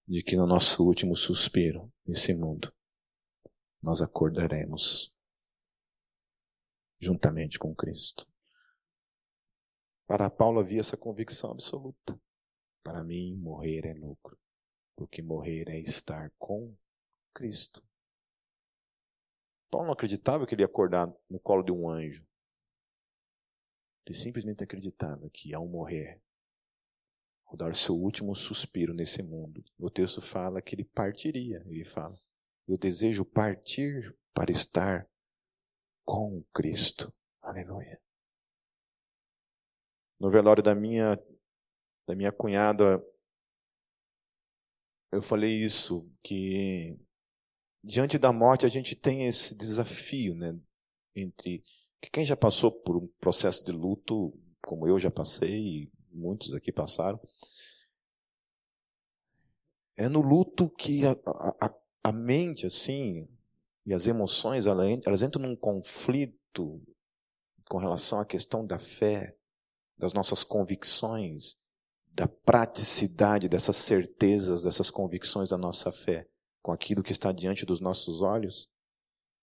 De que no nosso último suspiro nesse mundo, nós acordaremos juntamente com Cristo. Para Paulo havia essa convicção absoluta. Para mim, morrer é lucro, porque morrer é estar com Cristo. Paulo não acreditava que ele ia acordar no colo de um anjo. Ele simplesmente acreditava que ao morrer, ao dar seu último suspiro nesse mundo, o texto fala que ele partiria. Ele fala: Eu desejo partir para estar com Cristo. Aleluia. No velório da minha da minha cunhada, eu falei isso que diante da morte a gente tem esse desafio, né? Entre que quem já passou por um processo de luto, como eu já passei e muitos aqui passaram, é no luto que a, a, a mente, assim, e as emoções, elas entram num conflito com relação à questão da fé, das nossas convicções, da praticidade dessas certezas, dessas convicções da nossa fé com aquilo que está diante dos nossos olhos,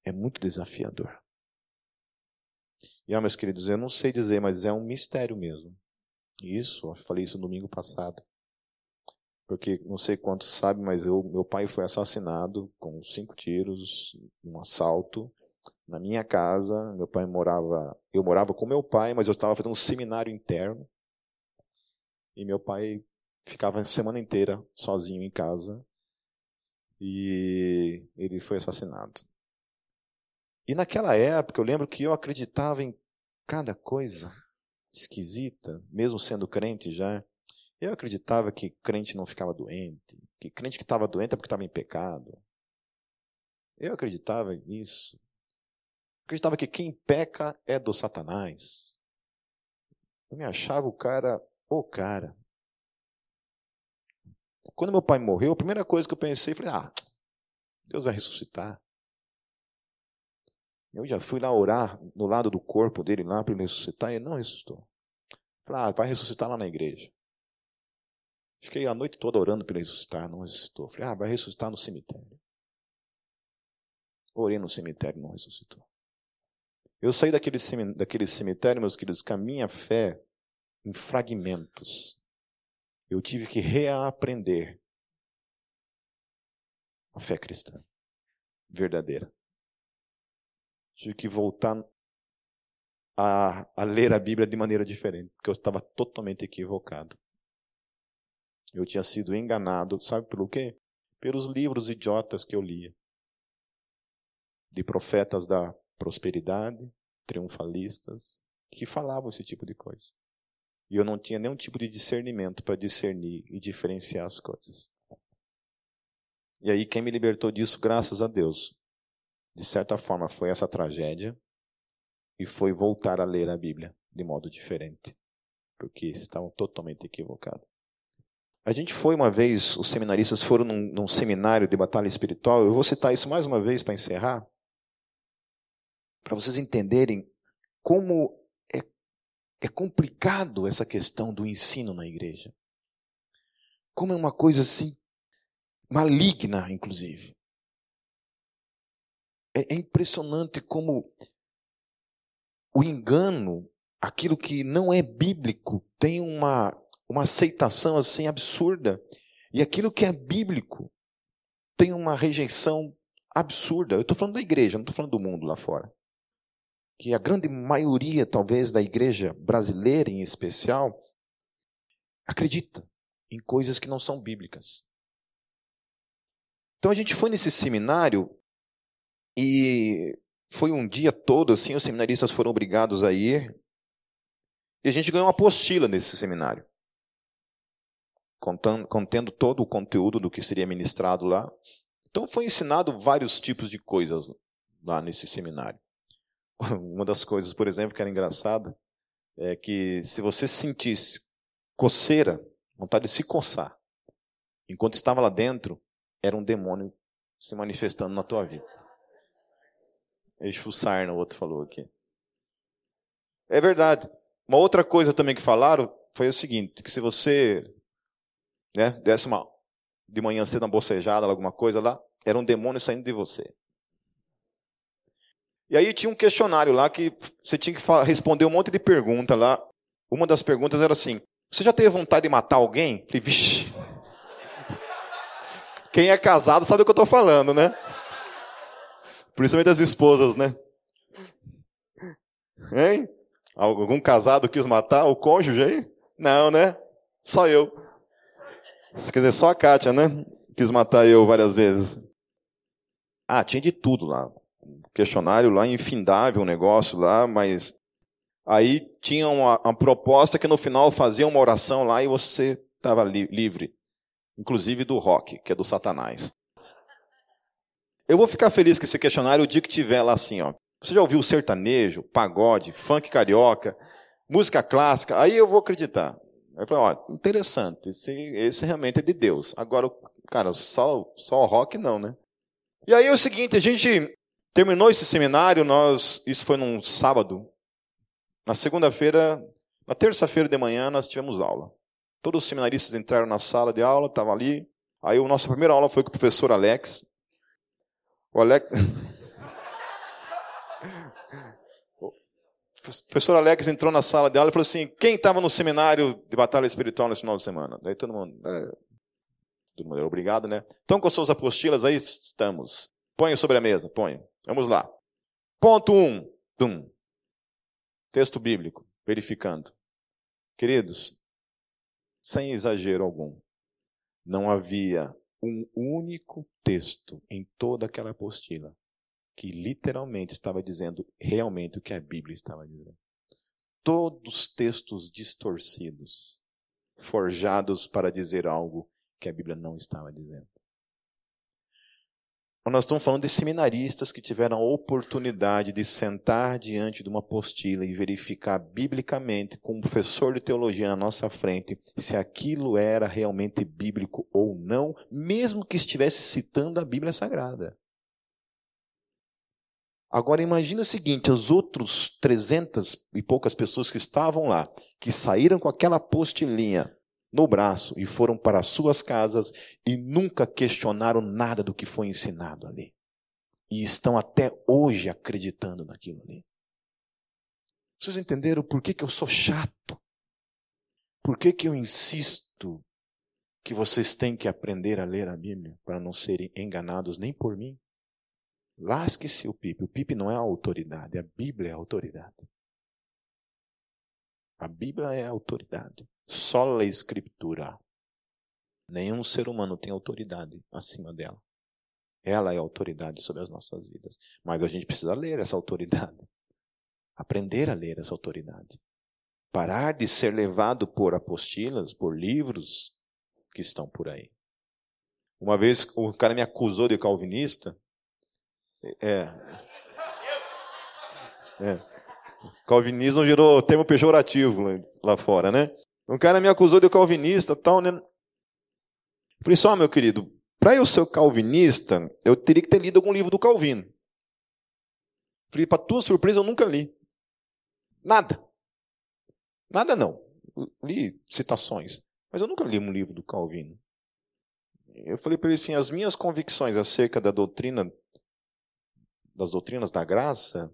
é muito desafiador. E, ó, meus queridos, eu não sei dizer, mas é um mistério mesmo. Isso, eu falei isso no domingo passado. Porque não sei quantos sabem, mas eu, meu pai foi assassinado com cinco tiros, um assalto, na minha casa. Meu pai morava, eu morava com meu pai, mas eu estava fazendo um seminário interno. E meu pai ficava a semana inteira sozinho em casa e ele foi assassinado. E naquela época eu lembro que eu acreditava em cada coisa esquisita, mesmo sendo crente já. Eu acreditava que crente não ficava doente, que crente que estava doente é porque estava em pecado. Eu acreditava nisso. Acreditava que quem peca é do Satanás. Eu me achava o cara, o cara. Quando meu pai morreu, a primeira coisa que eu pensei, foi: ah, Deus vai ressuscitar. Eu já fui lá orar no lado do corpo dele lá para ele ressuscitar, e ele não ressuscitou. Falei, ah, vai ressuscitar lá na igreja. Fiquei a noite toda orando para ele ressuscitar, não ressuscitou. Falei, ah, vai ressuscitar no cemitério. Orei no cemitério, não ressuscitou. Eu saí daquele, daquele cemitério, meus queridos, com a minha fé em fragmentos eu tive que reaprender a fé cristã verdadeira. tive que voltar a, a ler a Bíblia de maneira diferente, porque eu estava totalmente equivocado. Eu tinha sido enganado, sabe pelo quê? Pelos livros idiotas que eu lia. De profetas da prosperidade, triunfalistas, que falavam esse tipo de coisa. E eu não tinha nenhum tipo de discernimento para discernir e diferenciar as coisas. E aí, quem me libertou disso, graças a Deus, de certa forma, foi essa tragédia e foi voltar a ler a Bíblia de modo diferente, porque estavam totalmente equivocados. A gente foi uma vez, os seminaristas foram num, num seminário de batalha espiritual. Eu vou citar isso mais uma vez para encerrar, para vocês entenderem como é, complicado essa questão do ensino na igreja. Como é uma coisa assim, maligna, inclusive. É, é impressionante como o engano, aquilo que não é bíblico, tem uma uma aceitação assim absurda. E aquilo que é bíblico tem uma rejeição absurda. Eu estou falando da igreja, não estou falando do mundo lá fora. Que a grande maioria, talvez, da igreja brasileira em especial, acredita em coisas que não são bíblicas. Então a gente foi nesse seminário e foi um dia todo assim, os seminaristas foram obrigados a ir. E a gente ganhou uma apostila nesse seminário contando, contendo todo o conteúdo do que seria ministrado lá. Então foi ensinado vários tipos de coisas lá nesse seminário. Uma das coisas, por exemplo, que era engraçada, é que se você sentisse coceira, vontade de se coçar, enquanto estava lá dentro, era um demônio se manifestando na tua vida. Expulsar, o outro falou aqui. É verdade. Uma outra coisa também que falaram foi o seguinte, que se você né, desse uma, de manhã cedo uma bocejada, alguma coisa lá, era um demônio saindo de você. E aí tinha um questionário lá que você tinha que responder um monte de pergunta lá. Uma das perguntas era assim: Você já teve vontade de matar alguém? falei, vixe. Quem é casado sabe o que eu estou falando, né? Principalmente as esposas, né? Hein? Algum casado quis matar o cônjuge aí? Não, né? Só eu. Quer dizer, só a Kátia, né? Quis matar eu várias vezes. Ah, tinha de tudo lá. Questionário lá, infindável o negócio lá, mas aí tinha uma, uma, proposta que no final fazia uma oração lá e você estava li livre. Inclusive do rock, que é do Satanás. Eu vou ficar feliz com esse questionário o dia que tiver lá assim, ó. Você já ouviu sertanejo, pagode, funk carioca, música clássica? Aí eu vou acreditar. Aí eu falei, ó, interessante, esse, esse realmente é de Deus. Agora, cara, só, só rock não, né? E aí é o seguinte, a gente terminou esse seminário, nós, isso foi num sábado. Na segunda-feira, na terça-feira de manhã, nós tivemos aula. Todos os seminaristas entraram na sala de aula, estavam ali. Aí a nossa primeira aula foi com o professor Alex. O Alex. o professor Alex entrou na sala de aula e falou assim: quem estava no seminário de batalha espiritual nesse final de semana? Daí todo mundo. É, todo mundo, obrigado, né? Então, com suas apostilas aí, estamos. Põe sobre a mesa, põe. Vamos lá. Ponto 1. Um. Texto bíblico, verificando. Queridos, sem exagero algum, não havia um único texto em toda aquela apostila que literalmente estava dizendo realmente o que a Bíblia estava dizendo. Todos textos distorcidos, forjados para dizer algo que a Bíblia não estava dizendo. Nós estamos falando de seminaristas que tiveram a oportunidade de sentar diante de uma apostila e verificar biblicamente, com um professor de teologia na nossa frente, se aquilo era realmente bíblico ou não, mesmo que estivesse citando a Bíblia Sagrada. Agora imagine o seguinte, os outros 300 e poucas pessoas que estavam lá, que saíram com aquela postilinha no braço e foram para suas casas e nunca questionaram nada do que foi ensinado ali. E estão até hoje acreditando naquilo ali. Vocês entenderam por que, que eu sou chato? Por que, que eu insisto que vocês têm que aprender a ler a Bíblia para não serem enganados nem por mim? Lasque-se o Pipe. O Pipe não é a autoridade, a Bíblia é a autoridade. A Bíblia é a autoridade. Só a Escritura. Nenhum ser humano tem autoridade acima dela. Ela é a autoridade sobre as nossas vidas. Mas a gente precisa ler essa autoridade. Aprender a ler essa autoridade. Parar de ser levado por apostilas, por livros que estão por aí. Uma vez o cara me acusou de calvinista. É. É. Calvinismo virou termo pejorativo lá fora, né? Um cara me acusou de calvinista tal, né? Falei só, meu querido, para eu ser calvinista, eu teria que ter lido algum livro do Calvino. Falei, para tua surpresa, eu nunca li. Nada. Nada não. Li citações, mas eu nunca li um livro do Calvino. Eu falei para ele assim, as minhas convicções acerca da doutrina das doutrinas da graça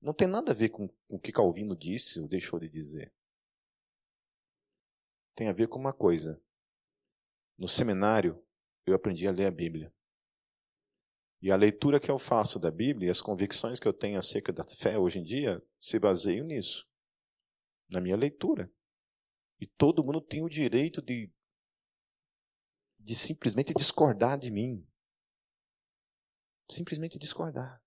não tem nada a ver com o que Calvino disse ou deixou de dizer. Tem a ver com uma coisa. No seminário, eu aprendi a ler a Bíblia. E a leitura que eu faço da Bíblia e as convicções que eu tenho acerca da fé hoje em dia se baseiam nisso. Na minha leitura. E todo mundo tem o direito de, de simplesmente discordar de mim. Simplesmente discordar.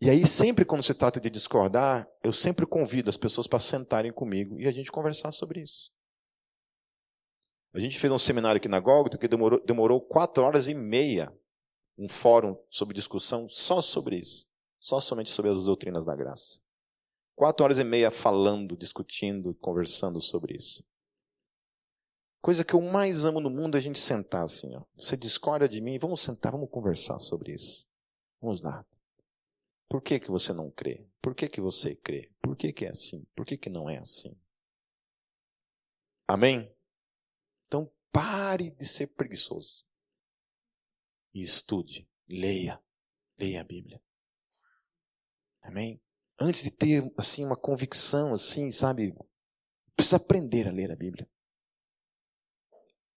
E aí, sempre quando se trata de discordar, eu sempre convido as pessoas para sentarem comigo e a gente conversar sobre isso. A gente fez um seminário aqui na Gólgota que demorou, demorou quatro horas e meia, um fórum sobre discussão só sobre isso, só somente sobre as doutrinas da graça. Quatro horas e meia falando, discutindo, conversando sobre isso. Coisa que eu mais amo no mundo é a gente sentar assim. Ó. Você discorda de mim? Vamos sentar, vamos conversar sobre isso. Vamos lá. Por que, que você não crê? Por que, que você crê? Por que, que é assim? Por que, que não é assim? Amém? Então pare de ser preguiçoso. E estude, leia, leia a Bíblia. Amém? Antes de ter assim uma convicção assim, sabe, precisa aprender a ler a Bíblia.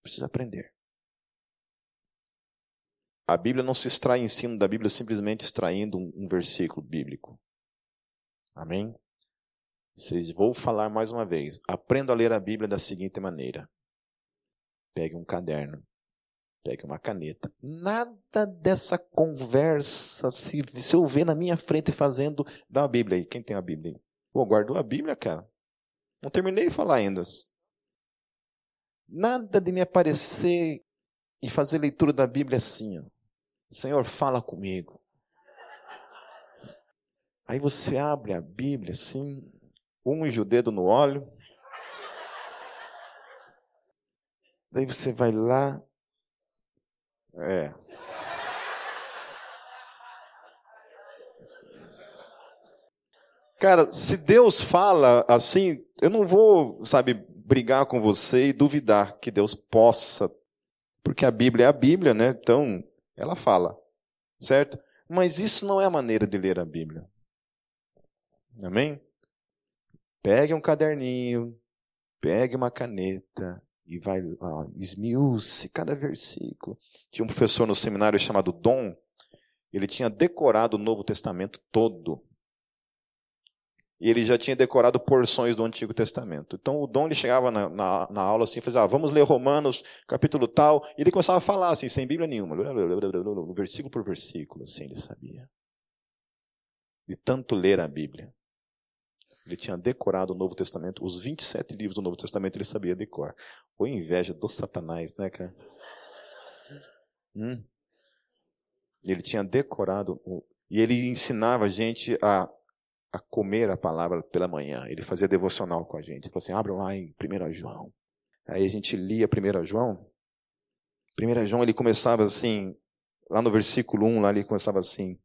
Precisa aprender. A Bíblia não se extrai ensino da Bíblia simplesmente extraindo um, um versículo bíblico. Amém? Vocês vou falar mais uma vez. Aprenda a ler a Bíblia da seguinte maneira: pegue um caderno, pegue uma caneta. Nada dessa conversa, se, se eu ver na minha frente fazendo, dá a Bíblia aí. Quem tem a Bíblia aí? Pô, guardou a Bíblia, cara? Não terminei de falar ainda. Nada de me aparecer e fazer leitura da Bíblia assim, ó. Senhor, fala comigo. Aí você abre a Bíblia assim, unge o dedo no óleo. Daí você vai lá. É. Cara, se Deus fala assim, eu não vou, sabe, brigar com você e duvidar que Deus possa, porque a Bíblia é a Bíblia, né? Então, ela fala, certo? Mas isso não é a maneira de ler a Bíblia. Amém? Pegue um caderninho, pegue uma caneta e vai lá, esmiúce cada versículo. Tinha um professor no seminário chamado Dom, ele tinha decorado o Novo Testamento todo e ele já tinha decorado porções do Antigo Testamento. Então o Dom ele chegava na, na, na aula assim, fazia, ah, vamos ler Romanos, capítulo tal, e ele começava a falar assim, sem Bíblia nenhuma, versículo por versículo, assim ele sabia. De tanto ler a Bíblia. Ele tinha decorado o Novo Testamento, os 27 livros do Novo Testamento ele sabia decorar. Ou inveja do Satanás, né, cara? Hum. Ele tinha decorado, e ele ensinava a gente a a comer a palavra pela manhã. Ele fazia devocional com a gente. Ele falou assim: abram lá em 1 João. Aí a gente lia 1 João. 1 João ele começava assim, lá no versículo 1, lá ele começava assim: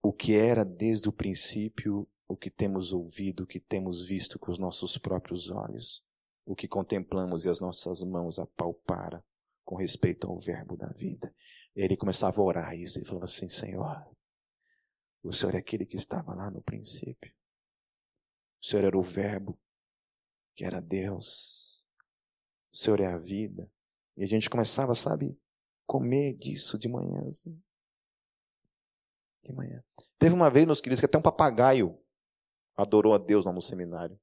O que era desde o princípio, o que temos ouvido, o que temos visto com os nossos próprios olhos, o que contemplamos e as nossas mãos apalparam com respeito ao verbo da vida. Ele começava a orar isso, ele falava assim: Senhor, o Senhor é aquele que estava lá no princípio. O Senhor era o Verbo, que era Deus. O Senhor é a vida. E a gente começava, sabe, comer disso de manhã. Assim. De manhã. Teve uma vez, meus queridos, que até um papagaio adorou a Deus lá no seminário.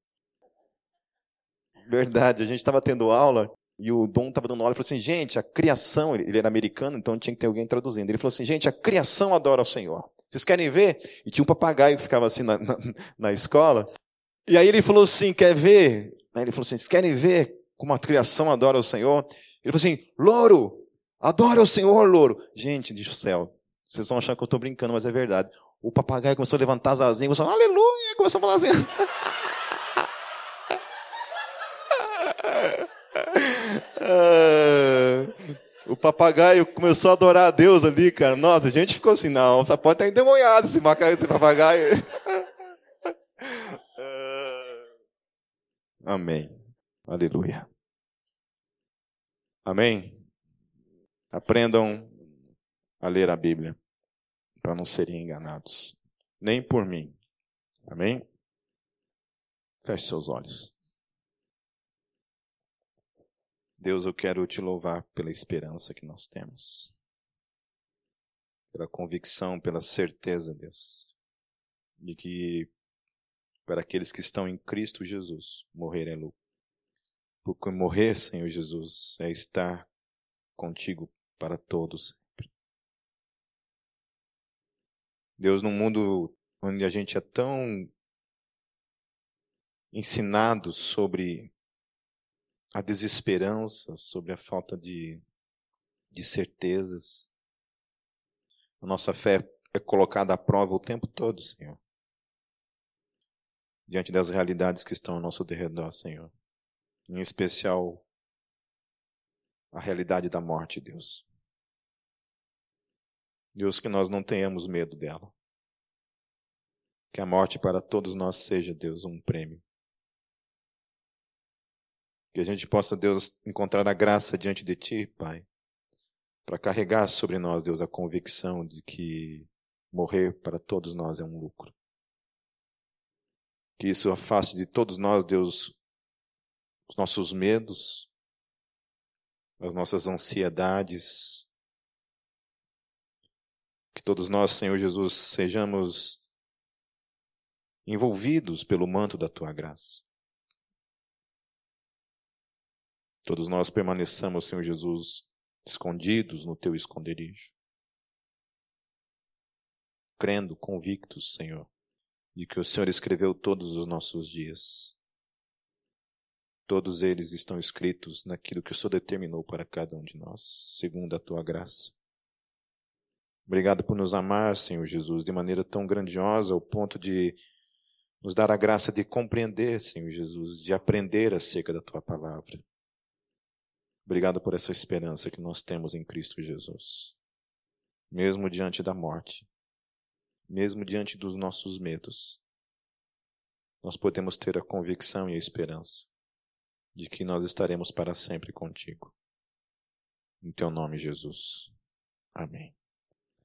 Verdade, a gente estava tendo aula e o Dom estava dando aula e falou assim: gente, a criação, ele era americano, então tinha que ter alguém traduzindo. Ele falou assim: gente, a criação adora ao Senhor. Vocês querem ver? E tinha um papagaio que ficava assim na, na, na escola. E aí ele falou assim: quer ver? Aí ele falou assim: vocês querem ver como a criação adora ao Senhor? Ele falou assim: louro, adora o Senhor, louro. Gente, diz o céu, vocês vão achar que eu estou brincando, mas é verdade. O papagaio começou a levantar as asinhas, começou aleluia, começou a falar assim. o papagaio começou a adorar a Deus ali, cara. Nossa, a gente ficou assim, não, só pode estar endemoniado esse, esse papagaio. Amém. Aleluia. Amém. Aprendam a ler a Bíblia para não serem enganados, nem por mim. Amém? Feche seus olhos. Deus, eu quero te louvar pela esperança que nós temos, pela convicção, pela certeza, Deus, de que para aqueles que estão em Cristo Jesus, morrer é lucro. Porque morrer, Senhor Jesus, é estar contigo para todos sempre. Deus, num mundo onde a gente é tão ensinado sobre a desesperança, sobre a falta de, de certezas. A nossa fé é colocada à prova o tempo todo, Senhor. Diante das realidades que estão ao nosso derredor, Senhor. Em especial, a realidade da morte, Deus. Deus, que nós não tenhamos medo dela. Que a morte para todos nós seja, Deus, um prêmio. Que a gente possa, Deus, encontrar a graça diante de Ti, Pai, para carregar sobre nós, Deus, a convicção de que morrer para todos nós é um lucro. Que isso afaste de todos nós, Deus, os nossos medos, as nossas ansiedades. Que todos nós, Senhor Jesus, sejamos envolvidos pelo manto da Tua graça. Todos nós permaneçamos, Senhor Jesus, escondidos no teu esconderijo. Crendo, convictos, Senhor, de que o Senhor escreveu todos os nossos dias. Todos eles estão escritos naquilo que o Senhor determinou para cada um de nós, segundo a tua graça. Obrigado por nos amar, Senhor Jesus, de maneira tão grandiosa ao ponto de nos dar a graça de compreender, Senhor Jesus, de aprender acerca da tua palavra. Obrigado por essa esperança que nós temos em Cristo Jesus. Mesmo diante da morte, mesmo diante dos nossos medos, nós podemos ter a convicção e a esperança de que nós estaremos para sempre contigo. Em teu nome, Jesus. Amém.